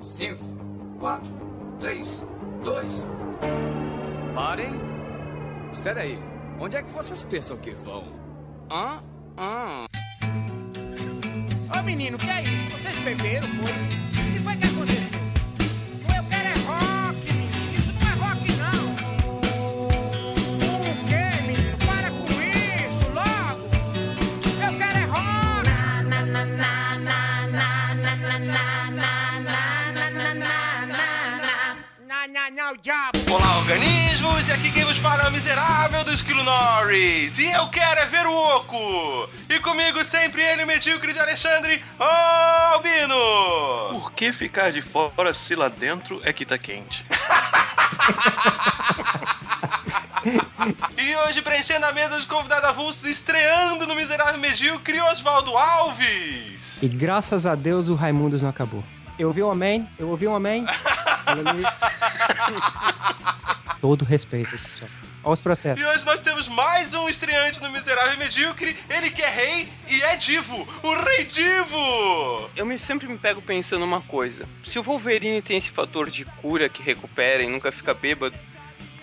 Cinco, quatro, três, dois. Parem. Espera aí. Onde é que vocês pensam que vão? Hã? Hã? Ô menino, que é isso? Vocês beberam, foi? Diabo. Olá, organismos! E aqui quem vos fala é o miserável do Esquilo Norris. E eu quero é ver o Oco! E comigo sempre ele, o medíocre de Alexandre Albino! Por que ficar de fora se lá dentro é que tá quente? E hoje, preenchendo a mesa de convidado avulsos, estreando no Miserável Medíocre, Oswaldo Alves! E graças a Deus o Raimundos não acabou. Eu ouvi um amém, eu ouvi um amém. Todo respeito, pessoal. Olha os processos. E hoje nós temos mais um estreante no Miserável e Medíocre, ele que é rei e é divo, o Rei Divo! Eu me, sempre me pego pensando uma coisa. Se o Wolverine tem esse fator de cura que recupera e nunca fica bêbado,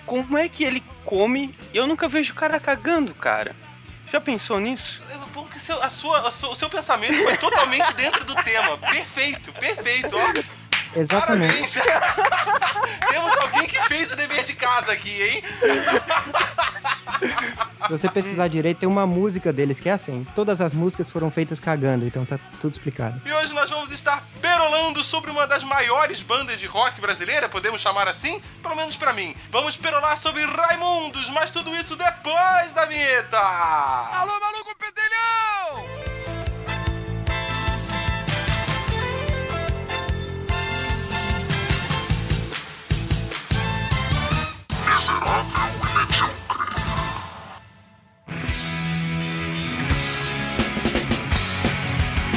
como é que ele come e eu nunca vejo o cara cagando, cara? Já pensou nisso? É bom que seu, a sua, a sua- o seu pensamento foi totalmente dentro do tema. Perfeito, perfeito, ó. Exatamente. Parabéns! Temos alguém que fez o dever de casa aqui, hein? Se você pesquisar direito, tem uma música deles que é assim. Todas as músicas foram feitas cagando, então tá tudo explicado. E hoje nós vamos estar perolando sobre uma das maiores bandas de rock brasileira, podemos chamar assim? Pelo menos pra mim. Vamos perolar sobre Raimundos, mas tudo isso depois da vinheta! Alô, maluco pedelhão!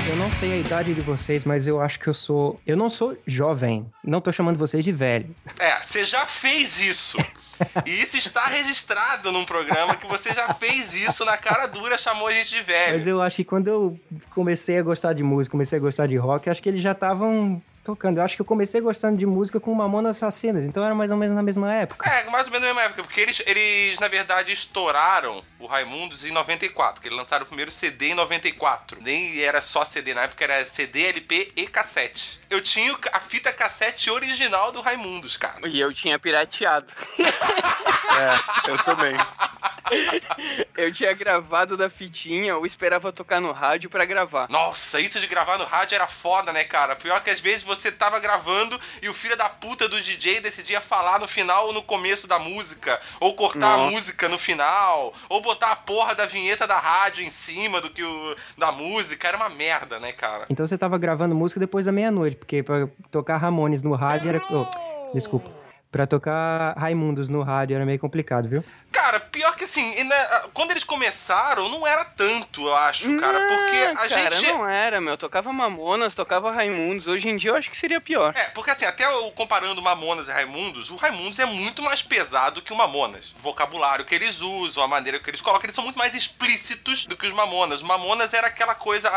Eu não sei a idade de vocês, mas eu acho que eu sou. Eu não sou jovem. Não tô chamando vocês de velho. É, você já fez isso. E isso está registrado num programa que você já fez isso na cara dura, chamou a gente de velho. Mas eu acho que quando eu comecei a gostar de música, comecei a gostar de rock, acho que eles já estavam tocando. Eu acho que eu comecei gostando de música com Mamonas Assassinas, então era mais ou menos na mesma época. É, mais ou menos na mesma época, porque eles, eles na verdade, estouraram o Raimundos em 94, que eles lançaram o primeiro CD em 94. Nem era só CD, na época era CD, LP e cassete. Eu tinha a fita cassete original do Raimundos, cara. E eu tinha pirateado. É, eu também. Eu tinha gravado da fitinha, eu esperava tocar no rádio pra gravar. Nossa, isso de gravar no rádio era foda, né, cara? Pior que às vezes você tava gravando e o filho da puta do DJ decidia falar no final ou no começo da música, ou cortar a Nossa. música no final, ou botar a porra da vinheta da rádio em cima do que o da música. Era uma merda, né, cara? Então você tava gravando música depois da meia-noite, porque pra tocar Ramones no rádio era. oh, desculpa. Pra tocar Raimundos no rádio era meio complicado, viu? Cara, pior que assim, quando eles começaram, não era tanto, eu acho, cara, porque a Não, cara, gente. não era, meu. Tocava Mamonas, tocava Raimundos. Hoje em dia eu acho que seria pior. É, porque assim, até o- comparando Mamonas e Raimundos, o Raimundos é muito mais pesado que o Mamonas. O vocabulário que eles usam, a maneira que eles colocam, eles são muito mais explícitos do que os Mamonas. O Mamonas era aquela coisa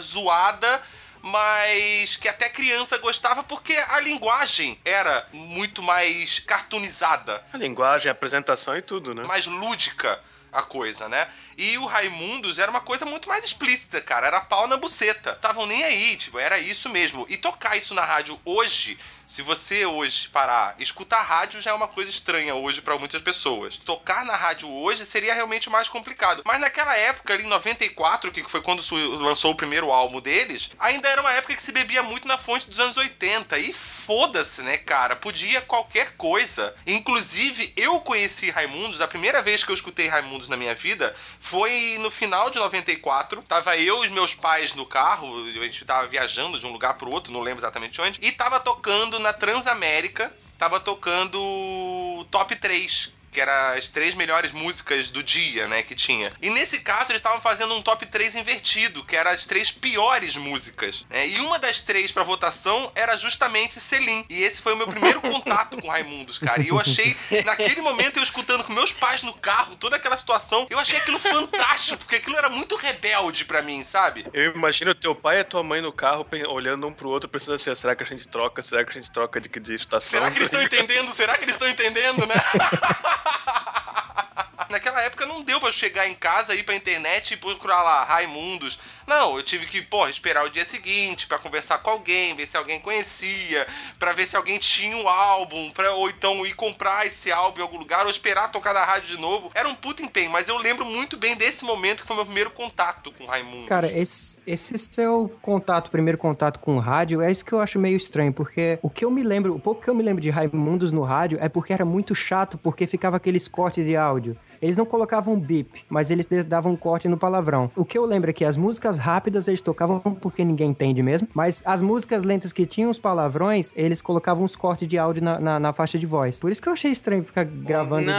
zoada, mas que até criança gostava porque a linguagem era muito mais cartoonizada A linguagem, a apresentação e tudo, né? mais lúdica a coisa, né? E o Raimundos era uma coisa muito mais explícita, cara. Era pau na buceta. Estavam nem aí, tipo, era isso mesmo. E tocar isso na rádio hoje, se você hoje parar, escutar rádio já é uma coisa estranha hoje pra muitas pessoas. Tocar na rádio hoje seria realmente mais complicado. Mas naquela época, ali em 94, que foi quando lançou o primeiro álbum deles, ainda era uma época que se bebia muito na fonte dos anos 80. E foda-se, né, cara? Podia qualquer coisa. Inclusive, eu conheci Raimundos, a primeira vez que eu escutei Raimundos na minha vida foi no final de 94. Tava eu e meus pais no carro, a gente tava viajando de um lugar pro outro, não lembro exatamente onde, e tava tocando na Transamérica, tava tocando Top 3. Que era as três melhores músicas do dia, né, que tinha. E nesse caso eles estavam fazendo um top 3 invertido, que era as três piores músicas. né? E uma das três pra votação era justamente Selim. E esse foi o meu primeiro contato com Raimundos, cara. E eu achei, naquele momento, eu escutando com meus pais no carro, toda aquela situação, eu achei aquilo fantástico, porque aquilo era muito rebelde pra mim, sabe? Eu imagino teu pai e tua mãe no carro olhando um pro outro, pensando assim: será que a gente troca? Será que a gente troca de, de estação? Será que eles estão entendendo? Será que eles estão entendendo, né? Naquela época não deu eu chegar em casa, ir pra internet e procurar lá Raimundos. Não, eu tive que, porra, esperar o dia seguinte pra conversar com alguém, ver se alguém conhecia, pra ver se alguém tinha um álbum, pra, ou então ir comprar esse álbum em algum lugar, ou esperar tocar na rádio de novo. Era um puta empenho, mas eu lembro muito bem desse momento que foi meu primeiro contato com Raimundos. Cara, esse, esse seu contato, primeiro contato com o rádio, é isso que eu acho meio estranho, porque o que eu me lembro, o pouco que eu me lembro de Raimundos no rádio é porque era muito chato, porque ficava aqueles cortes de áudio. Eles não colocavam bip, mas eles davam um corte no palavrão. O que eu lembro é que as músicas rápidas eles tocavam porque ninguém entende mesmo, mas as músicas lentas que tinham os palavrões, eles colocavam uns cortes de áudio na, na, na faixa de voz. Por isso que eu achei estranho ficar gravando.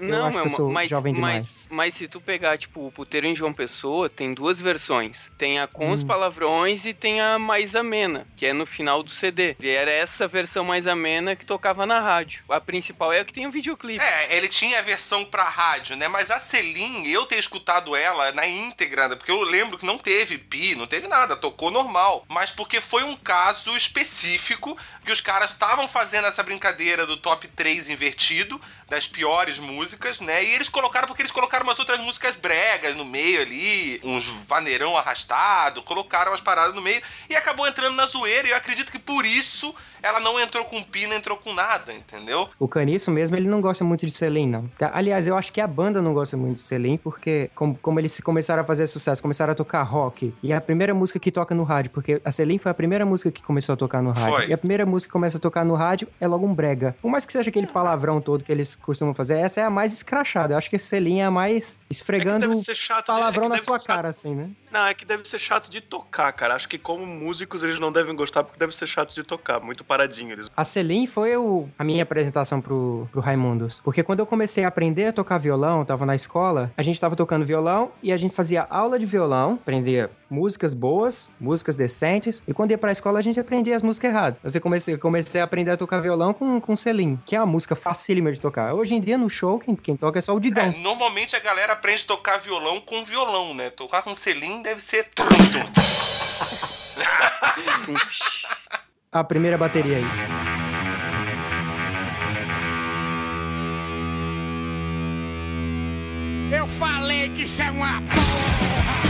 Não, eu que eu mas, jovem demais. mas, mas se tu pegar, tipo, o puteiro em João Pessoa, tem duas versões. Tem a com Hum. os palavrões e tem a mais amena, que é no final do CD. E era essa versão mais amena que tocava na rádio. A principal é a que tem o videoclipe. É, ele tinha a versão pra rádio, né? Mas a Celine, eu ter escutado ela na íntegra, né? porque eu lembro que não teve pi, não teve nada, tocou normal. Mas porque foi um caso específico que os caras estavam fazendo essa brincadeira do top 3 invertido, das piores músicas, né? E eles colocaram porque eles colocaram umas outras músicas bregas no meio ali, uns vaneirão arrastado, colocaram as paradas no meio e acabou entrando na zoeira. E eu acredito que por isso ela não entrou com pi, não entrou com nada, entendeu? O Caniço mesmo, ele não gosta muito de Celine, não. Aliás, eu acho que a banda não gosta muito de Celine, porque como, como eles começaram a fazer sucesso, começaram a tocar rock, e é a primeira música que toca no rádio, porque a Celine foi a primeira música que começou a tocar no rádio. Foi. E a primeira música que começa a tocar no rádio é logo um brega. Por mais que seja aquele palavrão todo que eles costumam fazer, essa é a mais escrachada. Eu acho que Celine é a mais esfregando ser chato, né? palavrão É na sua cara, assim, né? Não, é que deve ser chato de tocar, cara. Acho que como músicos eles não devem gostar porque deve ser chato de tocar, muito paradinho. Eles... A Celine foi o- a minha apresentação pro, pro Raimundos. Porque quando eu comecei a aprender a tocar violão, tava na escola, a gente tava tocando violão e a gente fazia aula de violão, aprendia músicas boas, músicas decentes, e quando ia pra escola a gente aprendia as músicas erradas. Eu comecei, comecei a aprender a tocar violão com, com Celine, que é uma música facílima de tocar. Hoje em dia no show, quem, quem toca é só o É, Digão. normalmente a galera aprende a tocar violão com violão, né? Tocar com selim deve ser. A primeira bateria aí. Eu falei que isso é uma porra!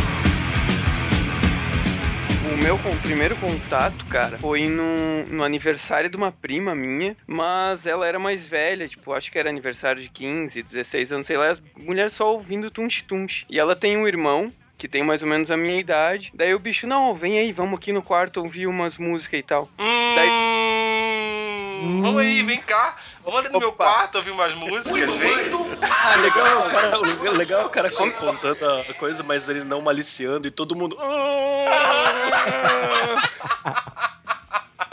O meu primeiro contato, cara, foi no, no aniversário de uma prima minha, mas ela era mais velha, tipo, acho que era aniversário de 15, 16 anos, sei lá, as mulheres só ouvindo tunch tunch. E ela tem um irmão que tem mais ou menos a minha idade. Daí o bicho, não, vem aí, vamos aqui no quarto ouvir umas músicas e tal. Hum, Vamos aí, vem cá. Vamos ali no meu Opa. quarto ouvir umas músicas, vem. Ah, legal, o cara, o legal é o cara contando a coisa, mas ele não maliciando e todo mundo.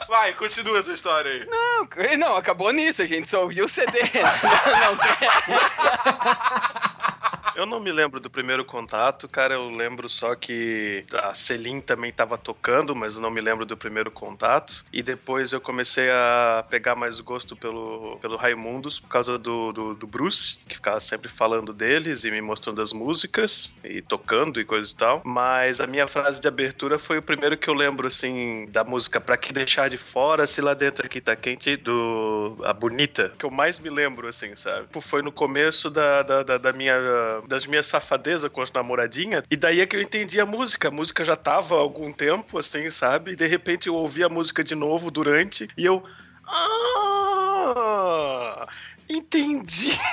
Vai, continua essa história aí. Não, não, acabou nisso, a gente só ouviu o CD. não, não, Eu não me lembro do primeiro contato, cara. Eu lembro só que a Celine também tava tocando, mas eu não me lembro do primeiro contato. E depois eu comecei a pegar mais gosto pelo, pelo Raimundos por causa do, do, do Bruce, que ficava sempre falando deles e me mostrando as músicas e tocando e coisa e tal. Mas a minha frase de abertura foi o primeiro que eu lembro, assim, da música Pra Que Deixar de Fora, Se Lá Dentro Aqui Tá Quente, do A Bonita, que eu mais me lembro, assim, sabe? Tipo, Foi no começo da, da, da- da minha, das minhas safadezas com as namoradinhas, e daí é que eu entendi a música. A música já tava há algum tempo, assim, sabe? E de repente eu ouvi a música de novo durante, e eu... Ah! Entendi!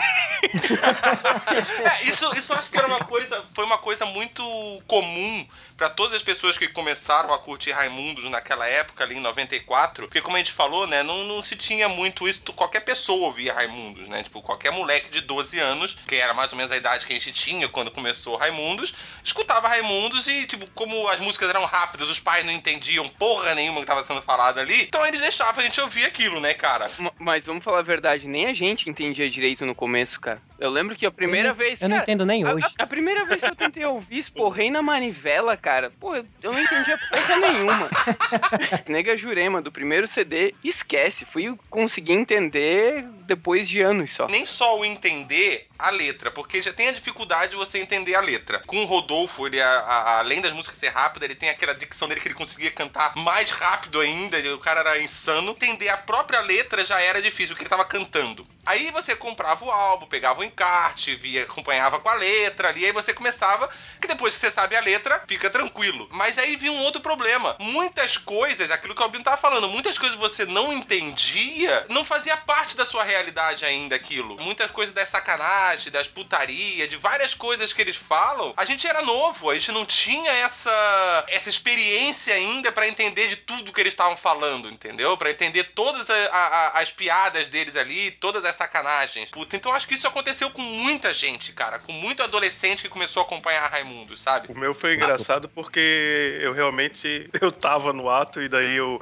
É, isso, isso acho que era uma coisa, foi uma coisa muito comum pra todas as pessoas que começaram a curtir Raimundos naquela época, ali em 94. Porque, como a gente falou, né, não, não se tinha muito isso. Qualquer pessoa ouvia Raimundos, né? Tipo, qualquer moleque de 12 anos, que era mais ou menos a idade que a gente tinha quando começou Raimundos, escutava Raimundos e, tipo, como as músicas eram rápidas, os pais não entendiam porra nenhuma que tava sendo falada ali, então eles deixavam a gente ouvir aquilo, né, cara? Ma- Mas vamos falar a verdade, nem a gente entendia direito no começo, cara. Eu lembro que a primeira eu não, vez. Eu não cara, entendo nem a- hoje. A, a primeira vez que eu tentei ouvir Esporrei na Manivela, cara, pô, eu não entendia porra nenhuma. Nega Jurema, do primeiro CD, esquece. Fui conseguir entender depois de anos só. Nem só o entender a letra, porque já tem a dificuldade de você entender a letra. Com o Rodolfo, ele, a- a- além das músicas ser rápidas, ele tem aquela dicção dele que ele conseguia cantar mais rápido ainda, o cara era insano. Entender a própria letra já era difícil, o que ele tava cantando. Aí você comprava o álbum, pegava o encarte, via, acompanhava com a letra ali, aí você começava, que depois que você sabe a letra, fica tranquilo. Mas aí vinha um outro problema. Muitas coisas, aquilo que o Albino tava falando, muitas coisas você não entendia, não fazia parte da sua realidade ainda aquilo. Muitas coisas das sacanagem, das putaria, de várias coisas que eles falam, a gente era novo, a gente não tinha essa essa experiência ainda pra entender de tudo que eles estavam falando, entendeu? Pra entender todas a- a- as piadas deles ali, todas as sacanagens. Puta, então acho que isso aconteceu com muita gente, cara, com muito adolescente que começou a acompanhar Raimundo, sabe? O meu foi engraçado porque eu realmente eu tava no ato e daí eu.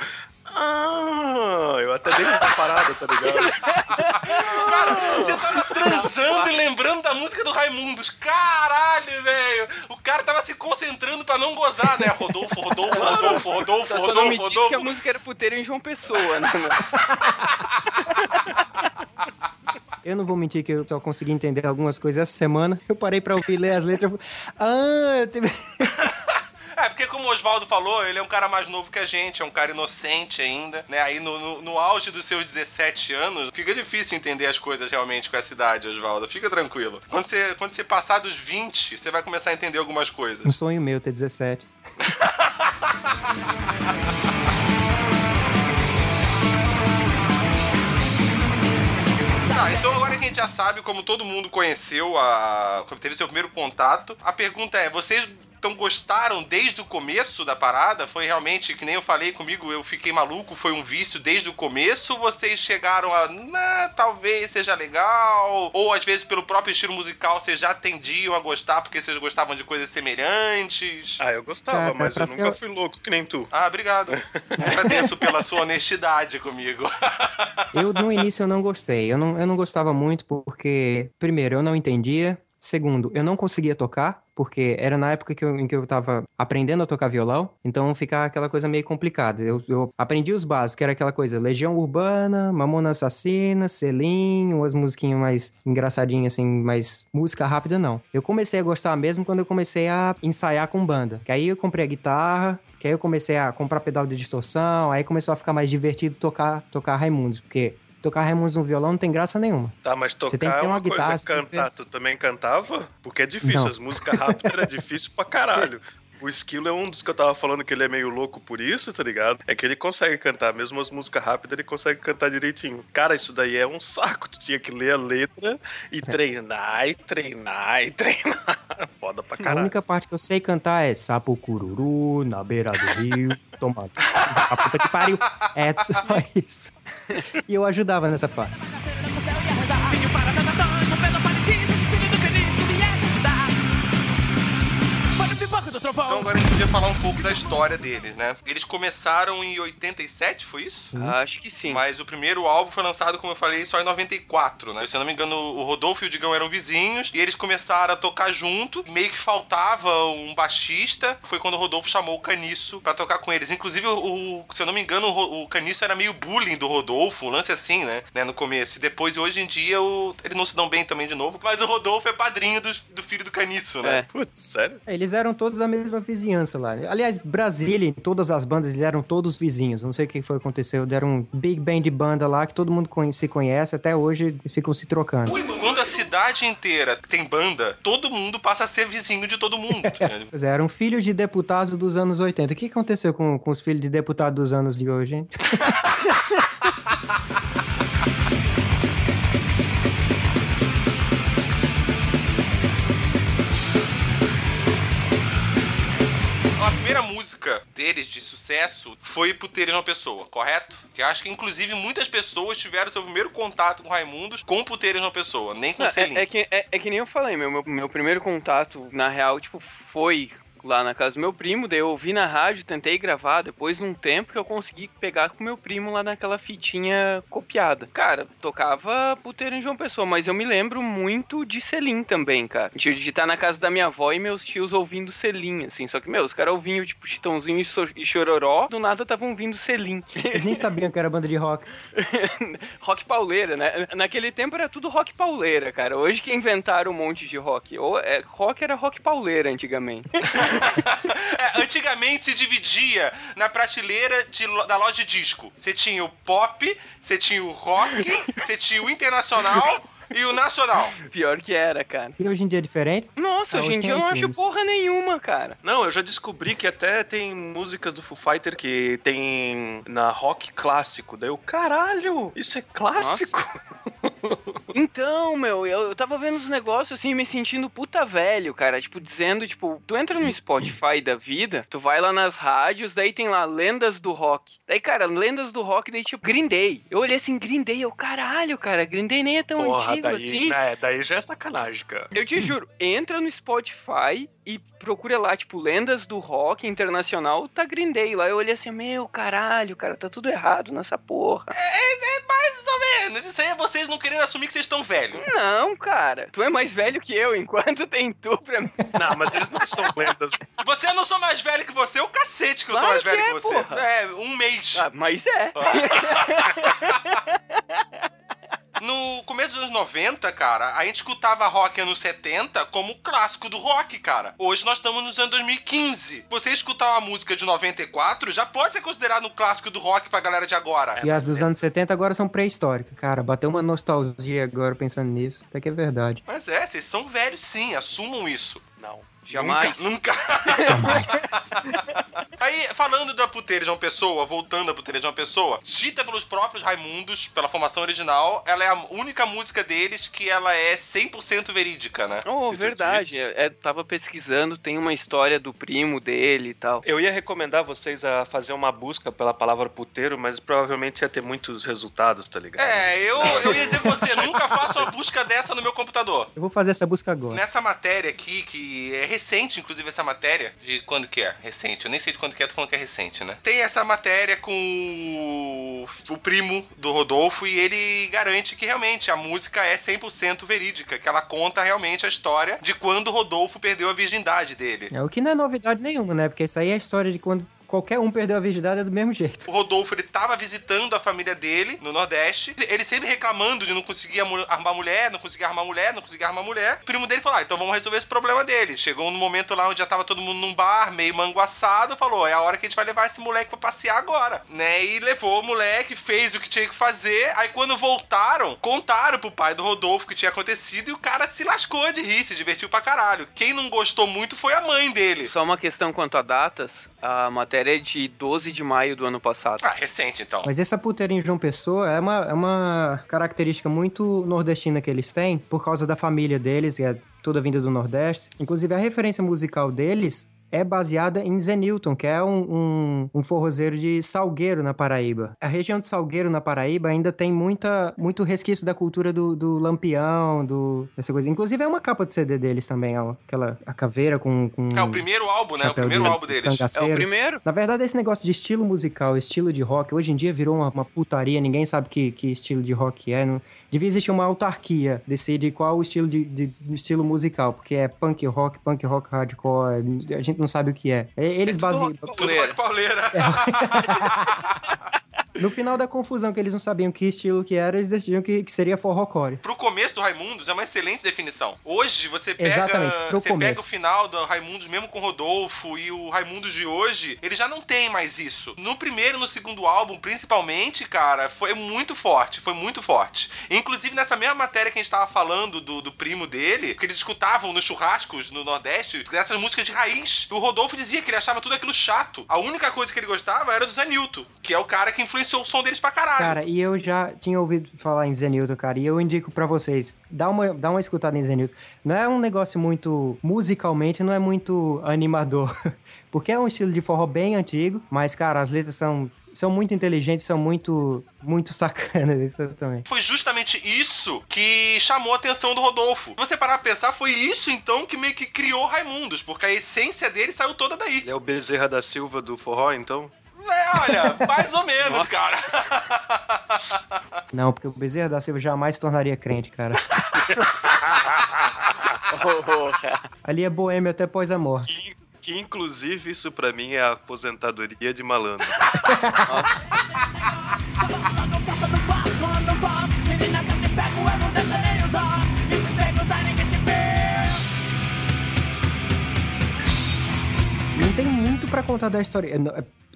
Ah, eu até dei uma parada, tá ligado? Cara, você tava transando e lembrando da música do Raimundos. Caralho, velho! O cara tava se concentrando pra não gozar, né? Rodolfo, Rodolfo, Rodolfo, Rodolfo, Só, só não Rodolfo, me disse que a Rodolfo. música era puteiro em João Pessoa, né? Eu não vou mentir que eu só consegui entender algumas coisas essa semana. Eu parei pra ouvir ler as letras. eu falei, Ah, eu tive... É, porque como o Oswaldo falou, ele é um cara mais novo que a gente, é um cara inocente ainda, né? Aí no, no, no auge dos seus 17 anos, fica difícil entender as coisas realmente com essa idade, Oswaldo. Fica tranquilo. Quando você, quando você passar dos 20, você vai começar a entender algumas coisas. um sonho meu ter 17. Tá, então agora que a gente já sabe como todo mundo conheceu a. teve seu primeiro contato, a pergunta é: vocês então gostaram desde o começo da parada? Foi realmente, que nem eu falei comigo, eu fiquei maluco, foi um vício desde o começo? Ou vocês chegaram a. "Nah, talvez seja legal? Ou às vezes pelo próprio estilo musical vocês já tendiam a gostar porque vocês gostavam de coisas semelhantes? Ah, eu gostava, mas eu ser- nunca fui louco que nem tu. Ah, obrigado. Agradeço pela sua honestidade comigo. Eu, no início, eu não gostei. Eu não, eu não gostava muito porque, primeiro, eu não entendia. Segundo, eu não conseguia tocar, porque era na época que eu, em que eu tava aprendendo a tocar violão, então ficava aquela coisa meio complicada. Eu, eu aprendi os básicos, que era aquela coisa, Legião Urbana, Mamona Assassina, Selim, umas musiquinhas mais engraçadinhas, assim, mais música rápida, não. Eu comecei a gostar mesmo quando eu comecei a ensaiar com banda. Que aí eu comprei a guitarra, que aí eu comecei a comprar pedal de distorção, aí começou a ficar mais divertido tocar, tocar Raimundos, porque tocar Raimundos no violão não tem graça nenhuma. Tá, mas tocar Você tem que ter é uma uma guitarra, coisa, tem que cantar, tu também cantava? Porque é difícil, Não. as músicas rápidas era difícil pra caralho. O Esquilo é um dos que eu tava falando que ele é meio louco por isso, tá ligado? É que ele consegue cantar, mesmo as músicas rápidas, ele consegue cantar direitinho. Cara, isso daí é um saco. Tu tinha que ler a letra e treinar, e treinar, e treinar. Foda pra A caralho. única parte que eu sei cantar é Sapo Cururu, na beira do rio, tomando. A puta que pariu. É só isso. E eu ajudava nessa parte. Então agora a gente podia falar um pouco da história deles, né? Eles começaram em 87, foi isso? Acho que sim. Mas o primeiro álbum foi lançado, como eu falei, só em 94, né? Se eu não me engano, o Rodolfo e o Digão eram vizinhos e eles começaram a tocar junto. Meio que faltava um baixista. Foi quando o Rodolfo chamou o Caniço pra tocar com eles. Inclusive, o, o- se eu não me engano, o, o Caniço era meio bullying do Rodolfo, um lance assim, né? né? No começo. E depois, hoje em dia, o, eles não se dão bem também de novo. Mas o Rodolfo é padrinho do, do filho do Caniço, né? É. Putz, sério? Eles eram todos da mesma vizinhança lá. Aliás, Brasília, em todas as bandas, eles eram todos vizinhos. Não sei o que foi aconteceu. Deram um big band de banda lá que todo mundo se conhece. Até hoje eles ficam se trocando. Quando a cidade inteira tem banda, todo mundo passa a ser vizinho de todo mundo. Pois é, eram filhos de deputados dos anos 80. O que aconteceu com, com os filhos de deputados dos anos de hoje, hein? música deles de sucesso foi Puteiro uma Pessoa, correto? Que eu acho que inclusive muitas pessoas tiveram seu primeiro contato com Raimundos com Puteiro uma Pessoa, nem com Selim. é, é que, é, é que nem eu falei, meu, meu, meu primeiro contato, na real, tipo, foi lá na casa do meu primo, daí eu ouvi na rádio, tentei gravar, depois num tempo que eu consegui pegar com meu primo lá naquela fitinha copiada. Cara, tocava puteiro em João Pessoa, mas eu me lembro muito de Selim também, cara. De estar na casa da minha avó e meus tios ouvindo Selim, assim. Só que, meu, os caras ouviam, tipo, Chitãozinho e So- e Chororó, do nada estavam ouvindo Selim. Eles nem sabiam que era banda de rock. rock pauleira, né? Naquele tempo era tudo rock pauleira, cara. Hoje que inventaram um monte de rock. Ou é, rock era rock pauleira antigamente. É, antigamente se dividia na prateleira de da loja de disco. Você tinha o pop, você tinha o rock, você tinha o internacional e o nacional. Pior que era, cara. E hoje em dia é diferente. Nossa, Ah, hoje em dia eu não acho porra nenhuma, cara. Não, eu já descobri que até tem músicas do Foo Fighter que tem na rock clássico. Daí eu, caralho, isso é clássico? Então, meu, eu, eu tava vendo os negócios assim, me sentindo puta velho, cara. Tipo, dizendo, tipo, tu entra no Spotify da vida, tu vai lá nas rádios, daí tem lá lendas do rock. Daí, cara, lendas do rock, daí tipo, Green Day. Eu olhei assim, Green Day, eu, caralho, cara, Green Day nem é tão Porra, antigo daí, assim. né, daí já é sacanagem, cara. Eu te juro, entra no Spotify e procura lá, tipo, lendas do rock internacional, tá Green Day lá. Eu olhei assim, meu, caralho, cara, tá tudo errado nessa porra. Mais ou menos. Isso aí é vocês não querendo assumir que vocês estão velhos. Não, cara, tu é mais velho que eu, enquanto tem tu pra mim. Não, mas eles não são lendas. Você eu não sou mais velho que você, o cacete que eu Claro sou mais que velho é, que você. porra. É, um mês. Ah, mas é. No começo dos anos 90, cara, a gente escutava rock anos 70 como o clássico do rock, cara. Hoje nós estamos nos anos 2015. Você escutar uma música de 94 já pode ser considerado um clássico do rock pra galera de agora. E as dos anos 70 agora são pré-históricas. Cara, bateu uma nostalgia agora pensando nisso. Até que é verdade. Mas é, vocês são velhos sim, assumam isso. Não. Jamais. Nunca. Jamais. Aí, falando da puteira de uma pessoa, voltando à puteira de uma pessoa, dita pelos próprios Raimundos, pela formação original, ela é a única música deles que ela é 100% verídica, né? Oh, Se verdade. É, tava pesquisando, tem uma história do primo dele e tal. Eu ia recomendar vocês a fazer uma busca pela palavra puteiro, mas provavelmente ia ter muitos resultados, tá ligado? É, eu, eu ia dizer pra você, nunca faça uma busca dessa no meu computador. Eu vou fazer essa busca agora. Nessa matéria aqui, que é recente, inclusive, essa matéria, de quando que é? Recente, eu nem sei de quando que é, tô falando que é recente, né? Tem essa matéria com o, primo do Rodolfo e ele garante que realmente a música é 100% verídica, que ela conta realmente a história de quando o Rodolfo perdeu a virgindade dele. É o que não é novidade nenhuma, né? Porque isso aí é a história de quando qualquer um perdeu a virgindade é do mesmo jeito. O Rodolfo, ele tava visitando a família dele no Nordeste. Ele sempre reclamando de não conseguir arrumar mulher, não conseguir arrumar mulher, não conseguir arrumar mulher. O primo dele falou: ah, então vamos resolver esse problema dele. Chegou no momento lá onde já tava todo mundo num bar, meio manguaçado, falou: é a hora que a gente vai levar esse moleque pra passear agora. Né? E levou o moleque, fez o que tinha que fazer. Aí quando voltaram, contaram pro pai do Rodolfo o que tinha acontecido e o cara se lascou de rir, se divertiu pra caralho. Quem não gostou muito foi a mãe dele. Só uma questão quanto a datas, a matéria é de 12 de maio do ano passado. Ah, recente então. Mas essa puteira em João Pessoa é uma, é uma característica muito nordestina que eles têm, por causa da família deles, que é toda vinda do Nordeste. Inclusive, a referência musical deles é baseada em Zenilton, que é um, um, um forrozeiro de Salgueiro, na Paraíba. A região de Salgueiro, na Paraíba, ainda tem muita, muito resquício da cultura do, do lampião, do, dessa coisa. Inclusive, é uma capa de CD deles também, ó, aquela a caveira com... com É o primeiro álbum, né? O primeiro de álbum deles. É o cangaceiro. primeiro? Na verdade, esse negócio de estilo musical, estilo de rock, hoje em dia virou uma, uma putaria, ninguém sabe que, que estilo de rock é. Não, devia existir uma autarquia, decidir qual o estilo de, de- de estilo musical, porque é punk rock, punk rock hardcore, a gente não sabe o que é. E- Eles baseiam. Tudo rock pauleira. No final da confusão, que eles não sabiam que estilo que era, eles decidiram que, que seria forrocore. Pro começo do Raimundos é uma excelente definição. Hoje você pega, Exatamente, pro você pega começo. o final do Raimundos mesmo com o Rodolfo e o Raimundos de hoje, ele já não tem mais isso. No primeiro e no segundo álbum, principalmente, cara, foi muito forte, foi muito forte. Inclusive nessa mesma matéria que a gente tava falando do, do primo dele, que eles escutavam nos churrascos no Nordeste, essas músicas de raiz, o Rodolfo dizia que ele achava tudo aquilo chato. A única coisa que ele gostava era do Zanilton, que é o cara que influenciou o som deles pra caralho. Cara, e eu já tinha ouvido falar em Zenilton, cara, e eu indico pra vocês, dá uma, dá uma escutada em Zenilton. Não é um negócio muito, musicalmente, não é muito animador, porque é um estilo de forró bem antigo, mas, cara, as letras são, são muito inteligentes, são muito, muito sacanas, isso também. Foi justamente isso que chamou a atenção do Rodolfo. Se você parar pra pensar, foi isso então que meio que criou Raimundos, porque a essência dele saiu toda daí. Ele é o Bezerra da Silva do forró, então? É, olha, mais ou menos, cara. Não, porque o Bezerra da Silva jamais se tornaria crente, cara. Ali é boêmio até pós a morte. Que, que inclusive isso pra mim é a aposentadoria de malandro. Não tem muito pra contar da história.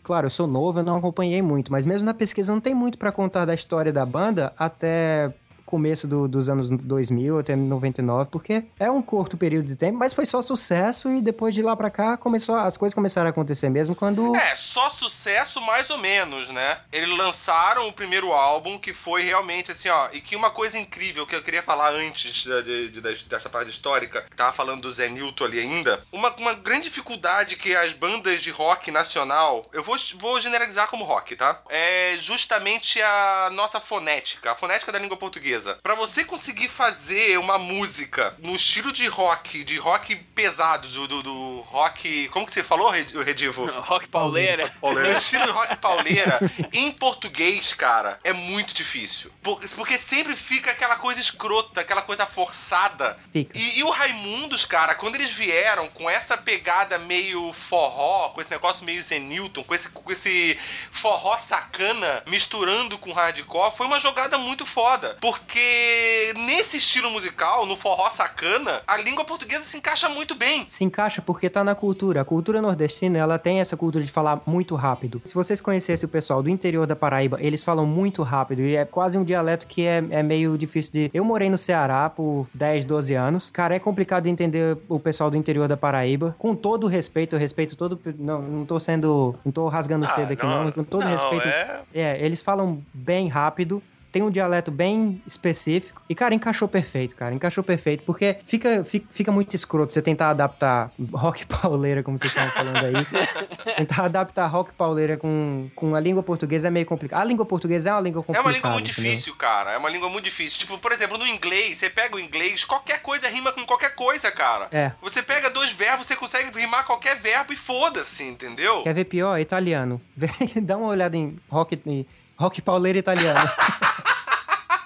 Claro, eu sou novo, eu não acompanhei muito, mas mesmo na pesquisa não tem muito pra contar da história da banda até começo do- dos anos 2000 até 99, porque é um curto período de tempo, mas foi só sucesso e depois de lá pra cá começou as coisas começaram a acontecer mesmo quando É, só sucesso mais ou menos, né? Eles lançaram o primeiro álbum que foi realmente assim, ó. E que uma coisa incrível que eu queria falar antes de- de- de- dessa parte histórica, que tava falando do Zé Newton ali ainda. Uma, uma grande dificuldade que as bandas de rock nacional, eu vou, vou generalizar como rock, tá? É justamente a nossa fonética, a fonética da língua portuguesa. Pra você conseguir fazer uma música no estilo de rock, de rock pesado, do, do, do rock. Como que você falou, Red- Redivo? Rock pauleira. No estilo rock pauleira, em português, cara, é muito difícil. Por- Porque sempre fica aquela coisa escrota, aquela coisa forçada. E, e o Raimundos, cara, quando eles vieram com essa pegada meio forró, com esse negócio meio Zenilton, com esse, com esse forró sacana misturando com hardcore, foi uma jogada muito foda. Porque nesse estilo musical, no forró sacana, a língua portuguesa se encaixa muito bem. se encaixa porque tá na cultura. A cultura nordestina, ela tem essa cultura de falar muito rápido. Se vocês conhecessem o pessoal do interior da Paraíba, eles falam muito rápido e é quase um dialeto que é, é meio difícil de... Eu morei no Ceará por 10, 12 anos. Cara, é complicado de entender o pessoal do interior da Paraíba. Com todo o respeito, eu respeito todo... Não, não tô sendo... Não tô rasgando cedo aqui, não. Com todo não, respeito... é- É, eles falam bem rápido. Tem um dialeto bem específico. E, cara, encaixou perfeito, cara. Encaixou perfeito. Porque fica, fica, fica muito escroto você tentar adaptar rock pauleira, como vocês estavam falando aí. tentar adaptar rock pauleira com, com a língua portuguesa é meio complicado. A língua portuguesa é uma língua É complicada. uma língua muito entendeu? difícil, cara. É uma língua muito difícil. Tipo, por exemplo, no inglês, você pega o inglês, qualquer coisa rima com qualquer coisa, cara. É. Você pega dois verbos, você consegue rimar qualquer verbo e foda-se, entendeu? Quer ver pior? Italiano. Dá uma olhada em rock, rock pauleira italiano.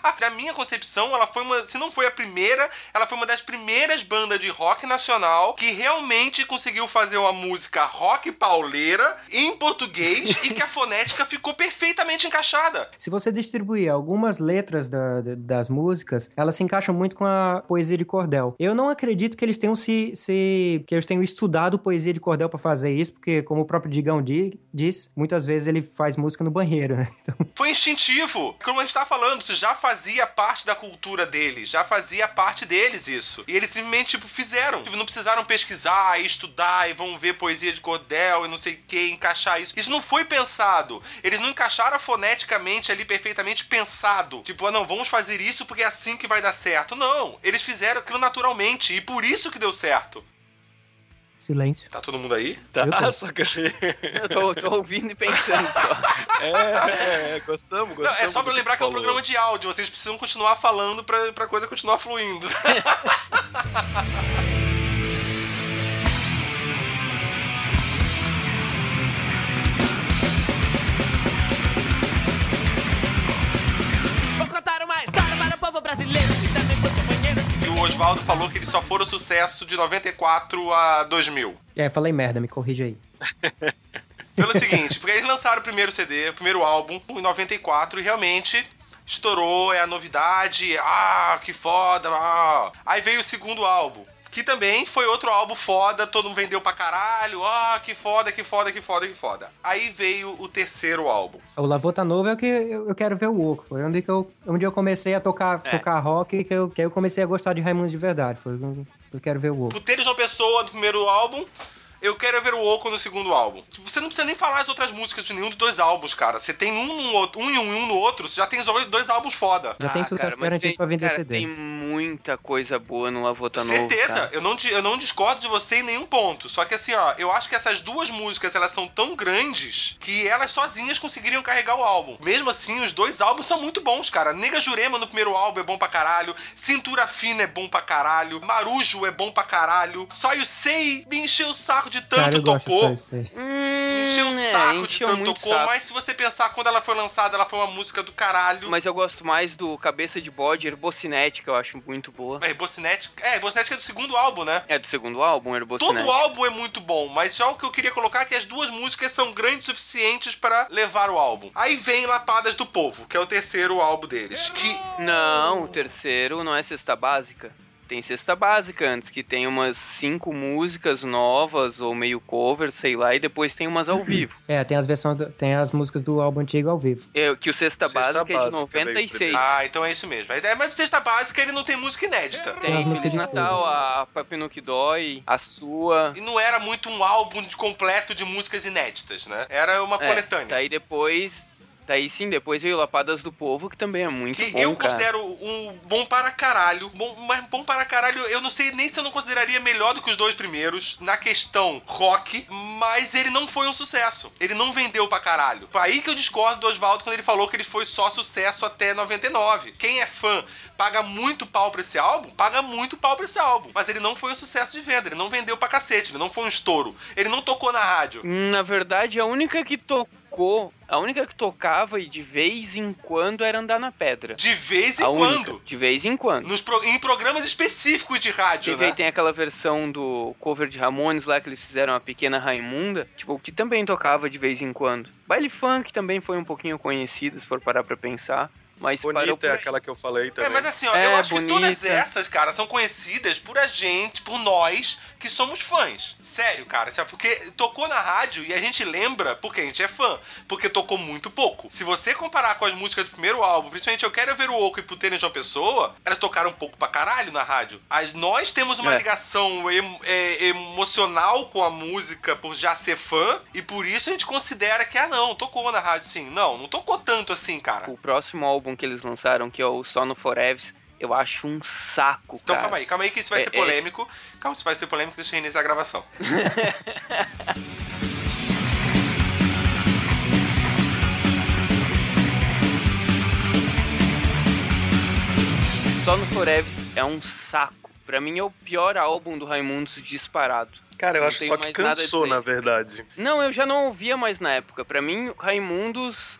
Na minha concepção, ela foi uma. Se não foi a primeira, ela foi uma das primeiras bandas de rock nacional que realmente conseguiu fazer uma música rock pauleira em português e que a fonética ficou perfeitamente encaixada. Se você distribuir algumas letras da- da- das músicas, elas se encaixam muito com a poesia de cordel. Eu não acredito que eles tenham se, se- que eles tenham estudado poesia de cordel pra fazer isso, porque como o próprio Digão di- diz, muitas vezes ele faz música no banheiro, né? Então, Foi instintivo. Como a gente tá falando, isso já fazia parte da cultura deles, já fazia parte deles isso. E eles simplesmente, tipo, fizeram. Tipo, não precisaram pesquisar e estudar e vão ver poesia de cordel e não sei o que, encaixar isso. Isso não foi pensado. Eles não encaixaram foneticamente ali perfeitamente pensado. Tipo, ah, não, vamos fazer isso porque é assim que vai dar certo. Não. Eles fizeram aquilo naturalmente e por isso que deu certo. Silêncio. Tá todo mundo aí? Tá, Eu tô. só que Eu tô, tô ouvindo e pensando só. é, é, gostamos, Não, gostamos. é só pra lembrar que é um programa de áudio. Vocês precisam continuar falando pra, pra coisa continuar fluindo. Vou contar uma história para o povo brasileiro o Oswaldo falou que eles só foram sucesso de 94 a 2000. É, falei merda, me corrige aí. Pelo seguinte, porque eles lançaram o primeiro CD, o primeiro álbum, em 94, e realmente estourou, é a novidade, ah, que foda, ah. Aí veio o segundo álbum, que também foi outro álbum foda, todo mundo vendeu pra caralho, ah, que foda, que foda, que foda, que foda. Aí veio o terceiro álbum. O Lavota Novo é o que eu, quero ver o Oco. Foi onde, que eu, onde eu comecei a tocar, É. tocar rock, que eu, que eu comecei a gostar de Raimundo de verdade. Foi onde eu quero ver o Oco. Puteiro João Pessoa, no primeiro álbum, Eu quero ver o Oco no segundo álbum. Você não precisa nem falar as outras músicas de nenhum dos dois álbuns, cara. Você tem um, outro, um e um, um no outro, você já tem os dois álbuns foda. Já tem Ah, sucesso cara, garantido tem- pra vender cara, CD. Tem muita coisa boa no Lavota Novo. Certeza, cara. eu não, eu não discordo de você em nenhum ponto. Só que assim, ó, eu acho que essas duas músicas elas são tão grandes que elas sozinhas conseguiriam carregar o álbum. Mesmo assim, os dois álbuns são muito bons, cara. Nega Jurema no primeiro álbum é bom pra caralho. Cintura Fina é bom pra caralho. Marujo é bom pra caralho. Só eu sei me encheu o saco de tanto Cara, eu gosto tocou. disso aí. Hum, Encheu o é, saco de encheu tanto tocou, saco. mas se você pensar quando ela foi lançada, ela foi uma música do caralho. Mas eu gosto mais do Cabeça de Bode, Herbocinet, que eu acho muito boa. É, Bocinet, é, Bocinet é do segundo álbum, né? É do segundo álbum, Herbocinet. Todo álbum é muito bom, mas só o que eu queria colocar é que as duas músicas são grandes o suficientes para levar o álbum. Aí vem Lapadas do Povo, que é o terceiro álbum deles, que Não, o terceiro não é cesta básica. Tem cesta básica antes, que tem umas cinco músicas novas ou meio cover, sei lá, e depois tem umas ao vivo. É, tem as versões, do- tem as músicas do álbum antigo ao vivo. É, que o cesta, Cesta básica, é de Básica veio 96. primeiro. Ah, então é isso mesmo. Ideia- Mas Sexta Básica ele não tem música inédita. Tem as Tem músicas Feliz de Natal, a Papino que Dói, a sua. E não era muito um álbum completo de músicas inéditas, né? Era uma É, coletânea. daí depois. Daí sim, depois veio Lapadas do Povo, que também é muito Que bom, eu cara. considero um bom para caralho. Bom, mas bom para caralho, eu não sei nem se eu não consideraria melhor do que os dois primeiros na questão rock, mas ele não foi um sucesso. Ele não vendeu pra caralho. Foi aí que eu discordo do Oswaldo quando ele falou que ele foi só sucesso até 99. Quem é fã paga muito pau pra esse álbum, paga muito pau pra esse álbum. Mas ele não foi um sucesso de venda, ele não vendeu pra cacete, ele não foi um estouro. Ele não tocou na rádio. Na verdade, a única que tocou, a única que tocava e de vez em quando era andar na pedra. De vez em a quando. única, de vez em quando. Nos pro- em programas específicos de rádio, Teve, né? Tem aquela versão do cover de Ramones lá que eles fizeram a pequena Raimunda, tipo, que também tocava de vez em quando. Baile funk também foi um pouquinho conhecido, se for parar pra pensar. Mas parou Bonita por é aquela que eu falei É, também. mas assim, ó, É, eu acho que todas bonita. essas, cara, são conhecidas por a gente, por nós, que somos fãs. Sério, cara, sabe? Porque tocou na rádio e a gente lembra porque a gente é fã. Porque tocou muito pouco. Se você comparar com as músicas do primeiro álbum, principalmente Eu Quero Ver o Oco e Puteira de uma Pessoa, elas tocaram um pouco pra caralho na rádio. As, nós temos uma É. ligação em- é, emocional com a música por já ser fã, e por isso a gente considera que, ah, não, tocou na rádio sim. Não, não tocou tanto assim, cara. O próximo álbum que eles lançaram, que é o Só no Forever, eu acho um saco, Então cara. calma aí, calma aí que isso vai É, ser é- polêmico. Calma, isso vai ser polêmico, deixa eu reiniciar a gravação. Só no Forever é um saco. Pra mim é o pior álbum do Raimundos disparado. Cara, eu Não acho só que cansou, na verdade. Não, eu já não ouvia mais na época. Pra mim, Raimundos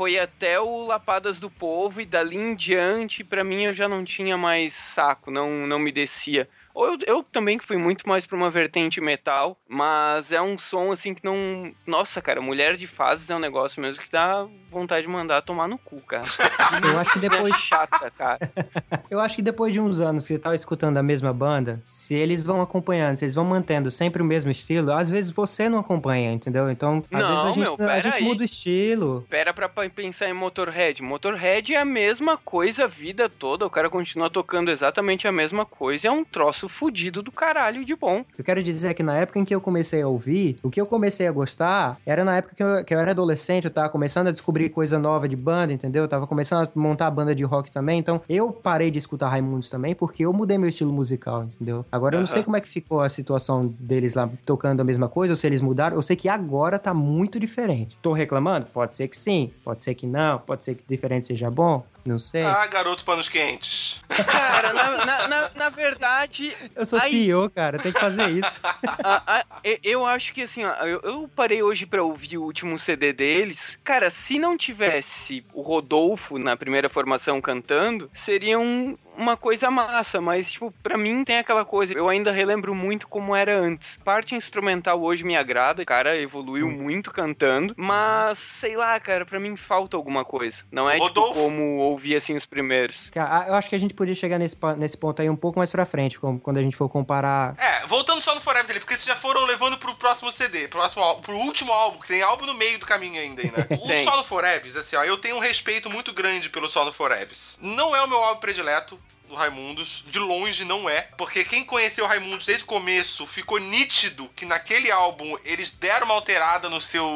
foi até o Lapadas do Povo e dali em diante, pra mim, eu já não tinha mais saco, não, não me descia. Eu, eu também que fui muito mais pra uma vertente metal, mas é um som assim que não. Nossa, cara, Mulher de Fases é um negócio mesmo que dá vontade de mandar tomar no cu, cara. Eu acho que depois, É chata, cara. eu acho que depois de uns anos que você tá escutando a mesma banda, se eles vão acompanhando, se eles vão mantendo sempre o mesmo estilo, às vezes você não acompanha, entendeu? Então, às Não, vezes a gente, meu, a gente muda o estilo. Pera pra pensar em Motorhead. Motorhead é a mesma coisa a vida toda. O cara continua tocando exatamente a mesma coisa. É um troço fudido do caralho de bom. Eu quero dizer que na época em que eu comecei a ouvir, o que eu comecei a gostar era na época que eu, que eu era adolescente, eu tava começando a descobrir coisa nova de banda, entendeu? Eu tava começando a montar a banda de rock também, então eu parei de escutar Raimundos também porque eu mudei meu estilo musical, entendeu? Agora eu não sei como é que ficou a situação deles lá tocando a mesma coisa, ou se eles mudaram, eu sei que agora tá muito diferente. Tô reclamando? Pode ser que sim, pode ser que não, pode ser que diferente seja bom, não sei. Ah, garoto panos quentes. Cara, na, na, na, na verdade. eu sou aí- CEO, cara, tem que fazer isso. a- a- eu- acho que assim, ó, eu, eu parei hoje pra ouvir o último CD deles. Cara, se não tivesse o Rodolfo na primeira formação cantando, seria um- uma coisa massa, mas, tipo, pra mim tem aquela coisa. Eu ainda relembro muito como era antes. Parte instrumental hoje me agrada, o cara evoluiu muito cantando, mas sei lá, cara, pra mim falta alguma coisa. Não é tipo como ouvir assim os primeiros. Cara, eu acho que a gente podia chegar nesse, nesse ponto aí um pouco mais pra frente, como- quando a gente for comparar. É, voltando só no Forever ali, porque vocês já foram levando pro próximo CD, próximo, ál- pro último álbum, que tem álbum no meio do caminho ainda, aí, né? O. Solo Forever, assim, ó, eu tenho um respeito muito grande pelo Solo Forever. Não é o meu álbum predileto, do Raimundos, de longe não é, porque quem conheceu o Raimundos desde o começo ficou nítido que naquele álbum eles deram uma alterada no seu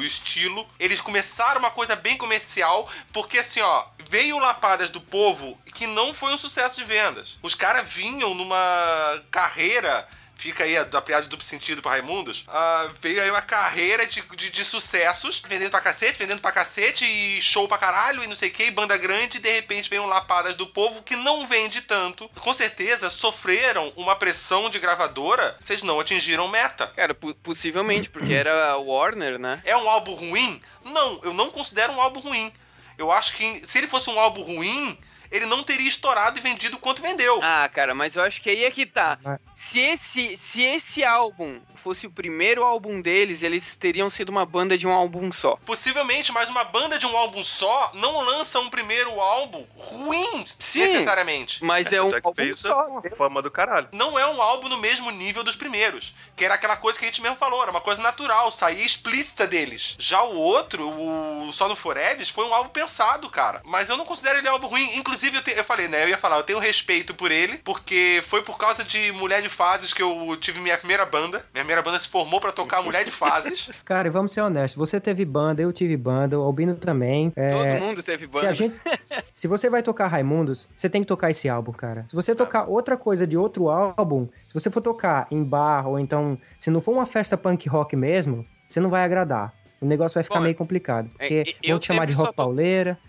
estilo, eles começaram uma coisa bem comercial, porque assim, ó, veio Lapadas do Povo que não foi um sucesso de vendas. Os caras vinham numa carreira Fica aí a, a piada de duplo sentido pra Raimundos. Ah, veio aí uma carreira de, de, de sucessos, vendendo pra cacete, vendendo pra cacete, e show pra caralho, e não sei o que, e banda grande, e de repente vem um Lapadas do Povo que não vende tanto. Com certeza sofreram uma pressão de gravadora, vocês não atingiram meta. Cara, possivelmente, porque era Warner, né? É um álbum ruim? Não, eu não considero um álbum ruim. Eu acho que se ele fosse um álbum ruim, ele não teria estourado e vendido quanto vendeu. Ah, cara, mas eu acho que aí é que tá. Se esse, se esse álbum fosse o primeiro álbum deles, eles teriam sido uma banda de um álbum só. Possivelmente, mas uma banda de um álbum só não lança um primeiro álbum ruim, Sim. necessariamente. Mas é, tanto um que álbum fez só. uma fama do caralho. Não é um álbum no mesmo nível dos primeiros, que era aquela coisa que a gente mesmo falou, era uma coisa natural, saía explícita deles. Já o outro, o Só no Forever, foi um álbum pensado, cara. Mas eu não considero ele um álbum ruim. Inclusive, eu, te- eu falei, né? Eu ia falar, eu tenho respeito por ele, porque foi por causa de Mulher de Fases que eu tive minha primeira banda. Minha primeira banda se formou pra tocar Mulher de Fases. Cara, e vamos ser honestos. Você teve banda, eu tive banda, o Albino também. É, Todo mundo teve banda. Se, a gente, se você vai tocar Raimundos, você tem que tocar esse álbum, cara. Se você tocar outra coisa de outro álbum, se você for tocar em bar, ou então, se não for uma festa punk rock mesmo, você não vai agradar. O negócio vai ficar Bom, meio complicado. Porque é, eu vão te chamar de rock tô- pauleira.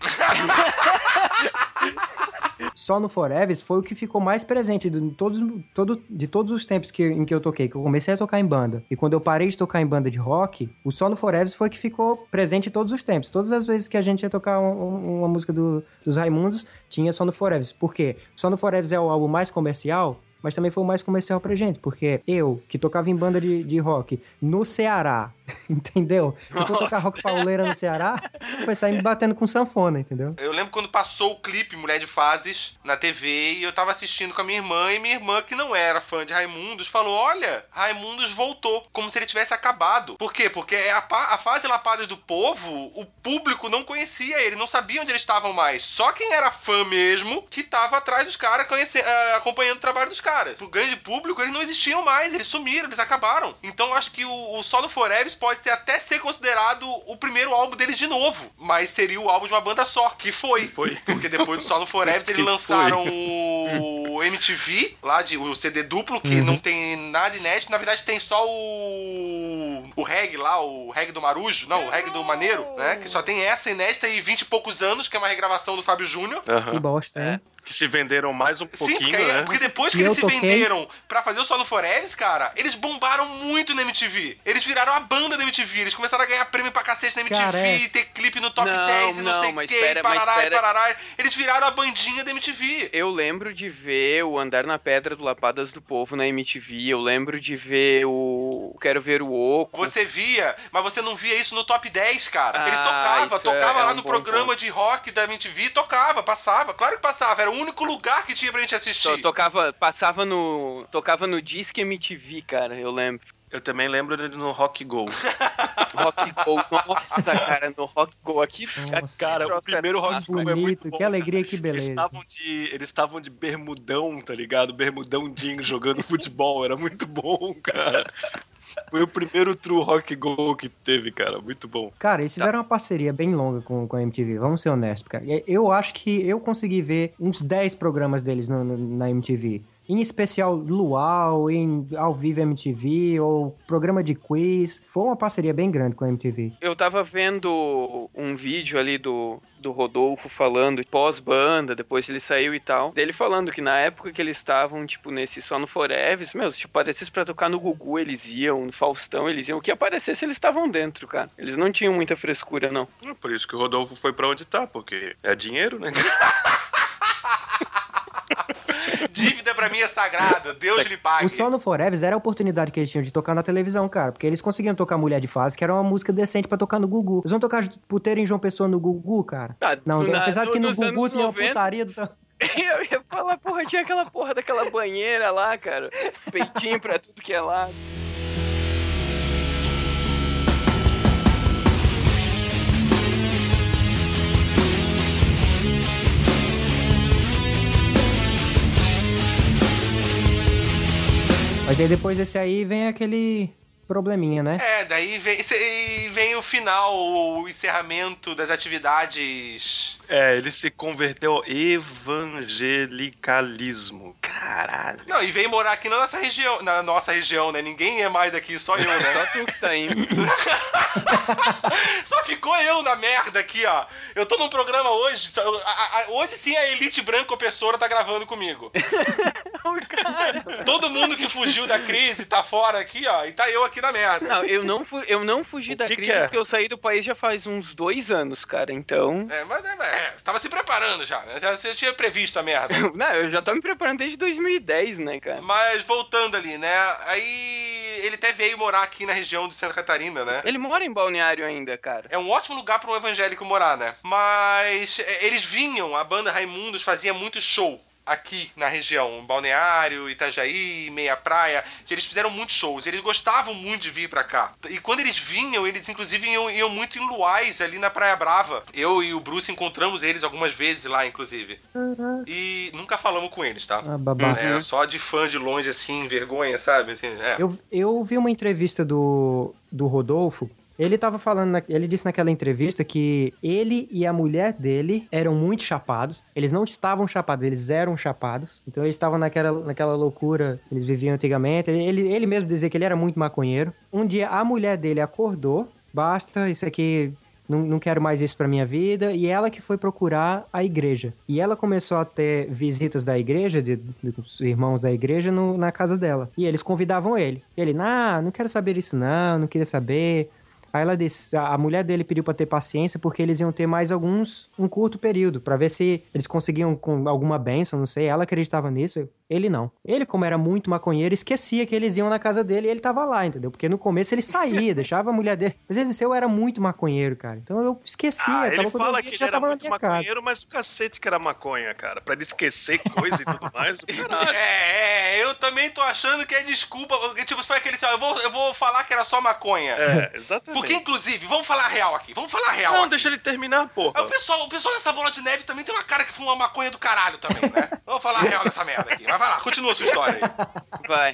Só no Forever foi o que ficou mais presente de todos, todo, de todos os tempos que, em que eu toquei. Que eu comecei a tocar em banda. E quando eu parei de tocar em banda de rock, o Só no Forever foi que ficou presente todos os tempos. Todas as vezes que a gente ia tocar um- uma música do- dos Raimundos, tinha Só no Forever. Por quê? Só no Forever é o álbum mais comercial, mas também foi o mais comercial pra gente. Porque eu, que tocava em banda de, de rock no Ceará, entendeu? Se eu for tocar rock pauleira no Ceará, vai sair me batendo com sanfona, entendeu? Eu lembro quando passou o clipe Mulher de Fases na TV e eu tava assistindo com a minha irmã e minha irmã, que não era fã de Raimundos, falou: Olha, Raimundos voltou, como se ele tivesse acabado. Por quê? Porque é a, a fase Lapada do Povo, o público não conhecia ele, não sabia onde eles estavam mais. Só quem era fã mesmo que tava atrás dos caras, conhece- eh, acompanhando o trabalho dos caras. Pro grande público, eles não existiam mais, eles sumiram, eles acabaram. Então eu acho que o, o Solo Forever pode ter até ser considerado o primeiro álbum deles de novo, mas seria o álbum de uma banda só, que foi. Foi. Porque depois do Solo Forever Que eles foi. lançaram o MTV, lá de o CD duplo, que não tem nada inédito, na verdade tem só o o reggae lá, o reggae do Marujo, não, o reggae do Maneiro, né, que só tem essa inédita e 20 e poucos anos, que é uma regravação do Fábio Júnior. Aham. Que bosta, É. Que se venderam mais um Sim, pouquinho, porque, aí- né? porque depois que E eles se toquei. venderam pra fazer o Solo Forever, cara, eles bombaram muito na MTV. Eles viraram a banda da MTV. Eles começaram a ganhar prêmio pra cacete na MTV, Cara, é. ter clipe no top Não, 10 e não, não, sei o que, mas parará espera. parará. Eles viraram a bandinha da MTV. Eu lembro de ver o Andar na Pedra do Lapadas do Povo na MTV. Eu lembro de ver o. Quero ver o Oco. Você via, mas você não via isso no top 10, cara. Ele Ah, tocava, isso tocava é- é lá um no programa ponto. de rock da MTV, tocava, passava. Claro que passava, era o único lugar que tinha pra gente assistir. To- Tocava, passava no. Tocava no Disque MTV, cara, eu lembro. Eu também lembro dele no Rock Go. Rock Go. Nossa, cara, no Rock Go aqui. Nossa. Cara, o primeiro Rock. Go é muito bom. que alegria, que Eles beleza. estavam de, eles estavam de bermudão, tá ligado? Bermudão jeans jogando futebol, era muito bom, cara. Foi o primeiro True Rock Go que teve, cara, muito bom. Cara, eles tiveram uma parceria bem longa com, com a MTV, vamos ser honestos, cara. Eu acho que eu consegui ver uns 10 programas deles no- no- na MTV. Em especial Luau, em Ao Vivo MTV, ou programa de quiz. Foi uma parceria bem grande com a MTV. Eu tava vendo um vídeo ali do, do Rodolfo falando pós-banda, depois ele saiu e tal. Dele falando que na época que eles estavam, tipo, nesse só no Forever, meu, se aparecesse pra tocar no Gugu, eles iam, no Faustão, eles iam. O que aparecesse, eles estavam dentro, cara. Eles não tinham muita frescura, não. É Por isso que o Rodolfo foi pra onde tá, porque é dinheiro, né? Dívida pra mim é sagrada, Deus lhe pague. O Só no Forever era a oportunidade que eles tinham de tocar na televisão, cara. Porque eles conseguiam tocar Mulher de Fase, que era uma música decente pra tocar no Gugu. Eles vão tocar puteiro em João Pessoa no Gugu, cara? Ah, Não, na- apesar de que no Gugu tinha uma 90, putaria do... Eu ia falar, porra, tinha aquela porra daquela banheira lá, cara. Peitinho pra tudo que é lado. Mas aí depois desse aí vem aquele probleminha, né? É, daí vem, vem o final, o encerramento das atividades. É, ele se converteu ao evangelicalismo. Caralho. Não, e vem morar aqui na nossa região, na nossa região, né? Ninguém é mais daqui, só eu, né? Só tu que tá indo. Só ficou eu na merda aqui, ó. Eu tô num programa hoje, só- a- a- hoje sim a elite branca opressora tá gravando comigo. Todo mundo que fugiu da crise tá fora aqui, ó, e tá eu aqui na merda. Não, eu não, fu eu não fugi O da que crise que é? porque eu saí do país já faz uns dois anos, cara. Então. É, mas é, é, tava se preparando já, né? Já, já tinha previsto a merda. Não, eu já tô me preparando desde 2010, né, cara? Mas voltando ali, né? Aí ele até veio morar aqui na região de Santa Catarina, né? Ele mora em balneário ainda, cara. É um ótimo lugar para um evangélico morar, né? Mas é, eles vinham, a banda Raimundos fazia muito show aqui na região, Balneário, Itajaí, Meia Praia, que eles fizeram muitos shows. Eles gostavam muito de vir pra cá. E quando eles vinham, eles inclusive iam, iam muito em Luais, ali na Praia Brava. Eu e o Bruce encontramos eles algumas vezes lá, inclusive. E nunca falamos com eles, tá? Ah, babá. É, só de fã de longe, assim, vergonha, sabe? Assim, é. Eu, eu vi uma entrevista do, do Rodolfo. Ele tava falando, na- ele disse naquela entrevista que ele e a mulher dele eram muito chapados. Eles não estavam chapados, eles eram chapados. Então eles estavam naquela, naquela loucura que eles viviam antigamente. Ele, ele mesmo dizia que ele era muito maconheiro. Um dia a mulher dele acordou, basta, isso aqui não, não quero mais isso pra minha vida. E ela que foi procurar a igreja. E ela começou a ter visitas da igreja, de, dos irmãos da igreja, no- na casa dela. E eles convidavam ele. Ele, não, não quero saber isso não, não queria saber. Aí ela disse, a mulher dele pediu pra ter paciência porque eles iam ter mais alguns, um curto período, pra ver se eles conseguiam com alguma benção, não sei. Ela acreditava nisso, ele não. Ele, como era muito maconheiro, esquecia que eles iam na casa dele e ele tava lá, entendeu? Porque no começo ele saía, deixava a mulher dele. Mas ele disse, eu era muito maconheiro, cara. Então eu esquecia, Ah, ele eu fala que ele era muito minha casa. maconheiro, mas o cacete que era maconha, cara. Pra ele esquecer coisa e tudo mais. o Caralho. É, é, eu também tô achando que é desculpa. porque, Tipo, foi aquele assim, ó, eu vou, eu vou falar que era só maconha. É, exatamente. Porque, inclusive, vamos falar a real aqui. Vamos falar a real. Não, aqui. deixa ele terminar, Aí porra. o pessoal, o pessoal dessa bola de neve também tem uma cara que fuma maconha do caralho também, né? Vamos falar a real dessa merda aqui. Mas vai lá, continua a sua história aí. Vai.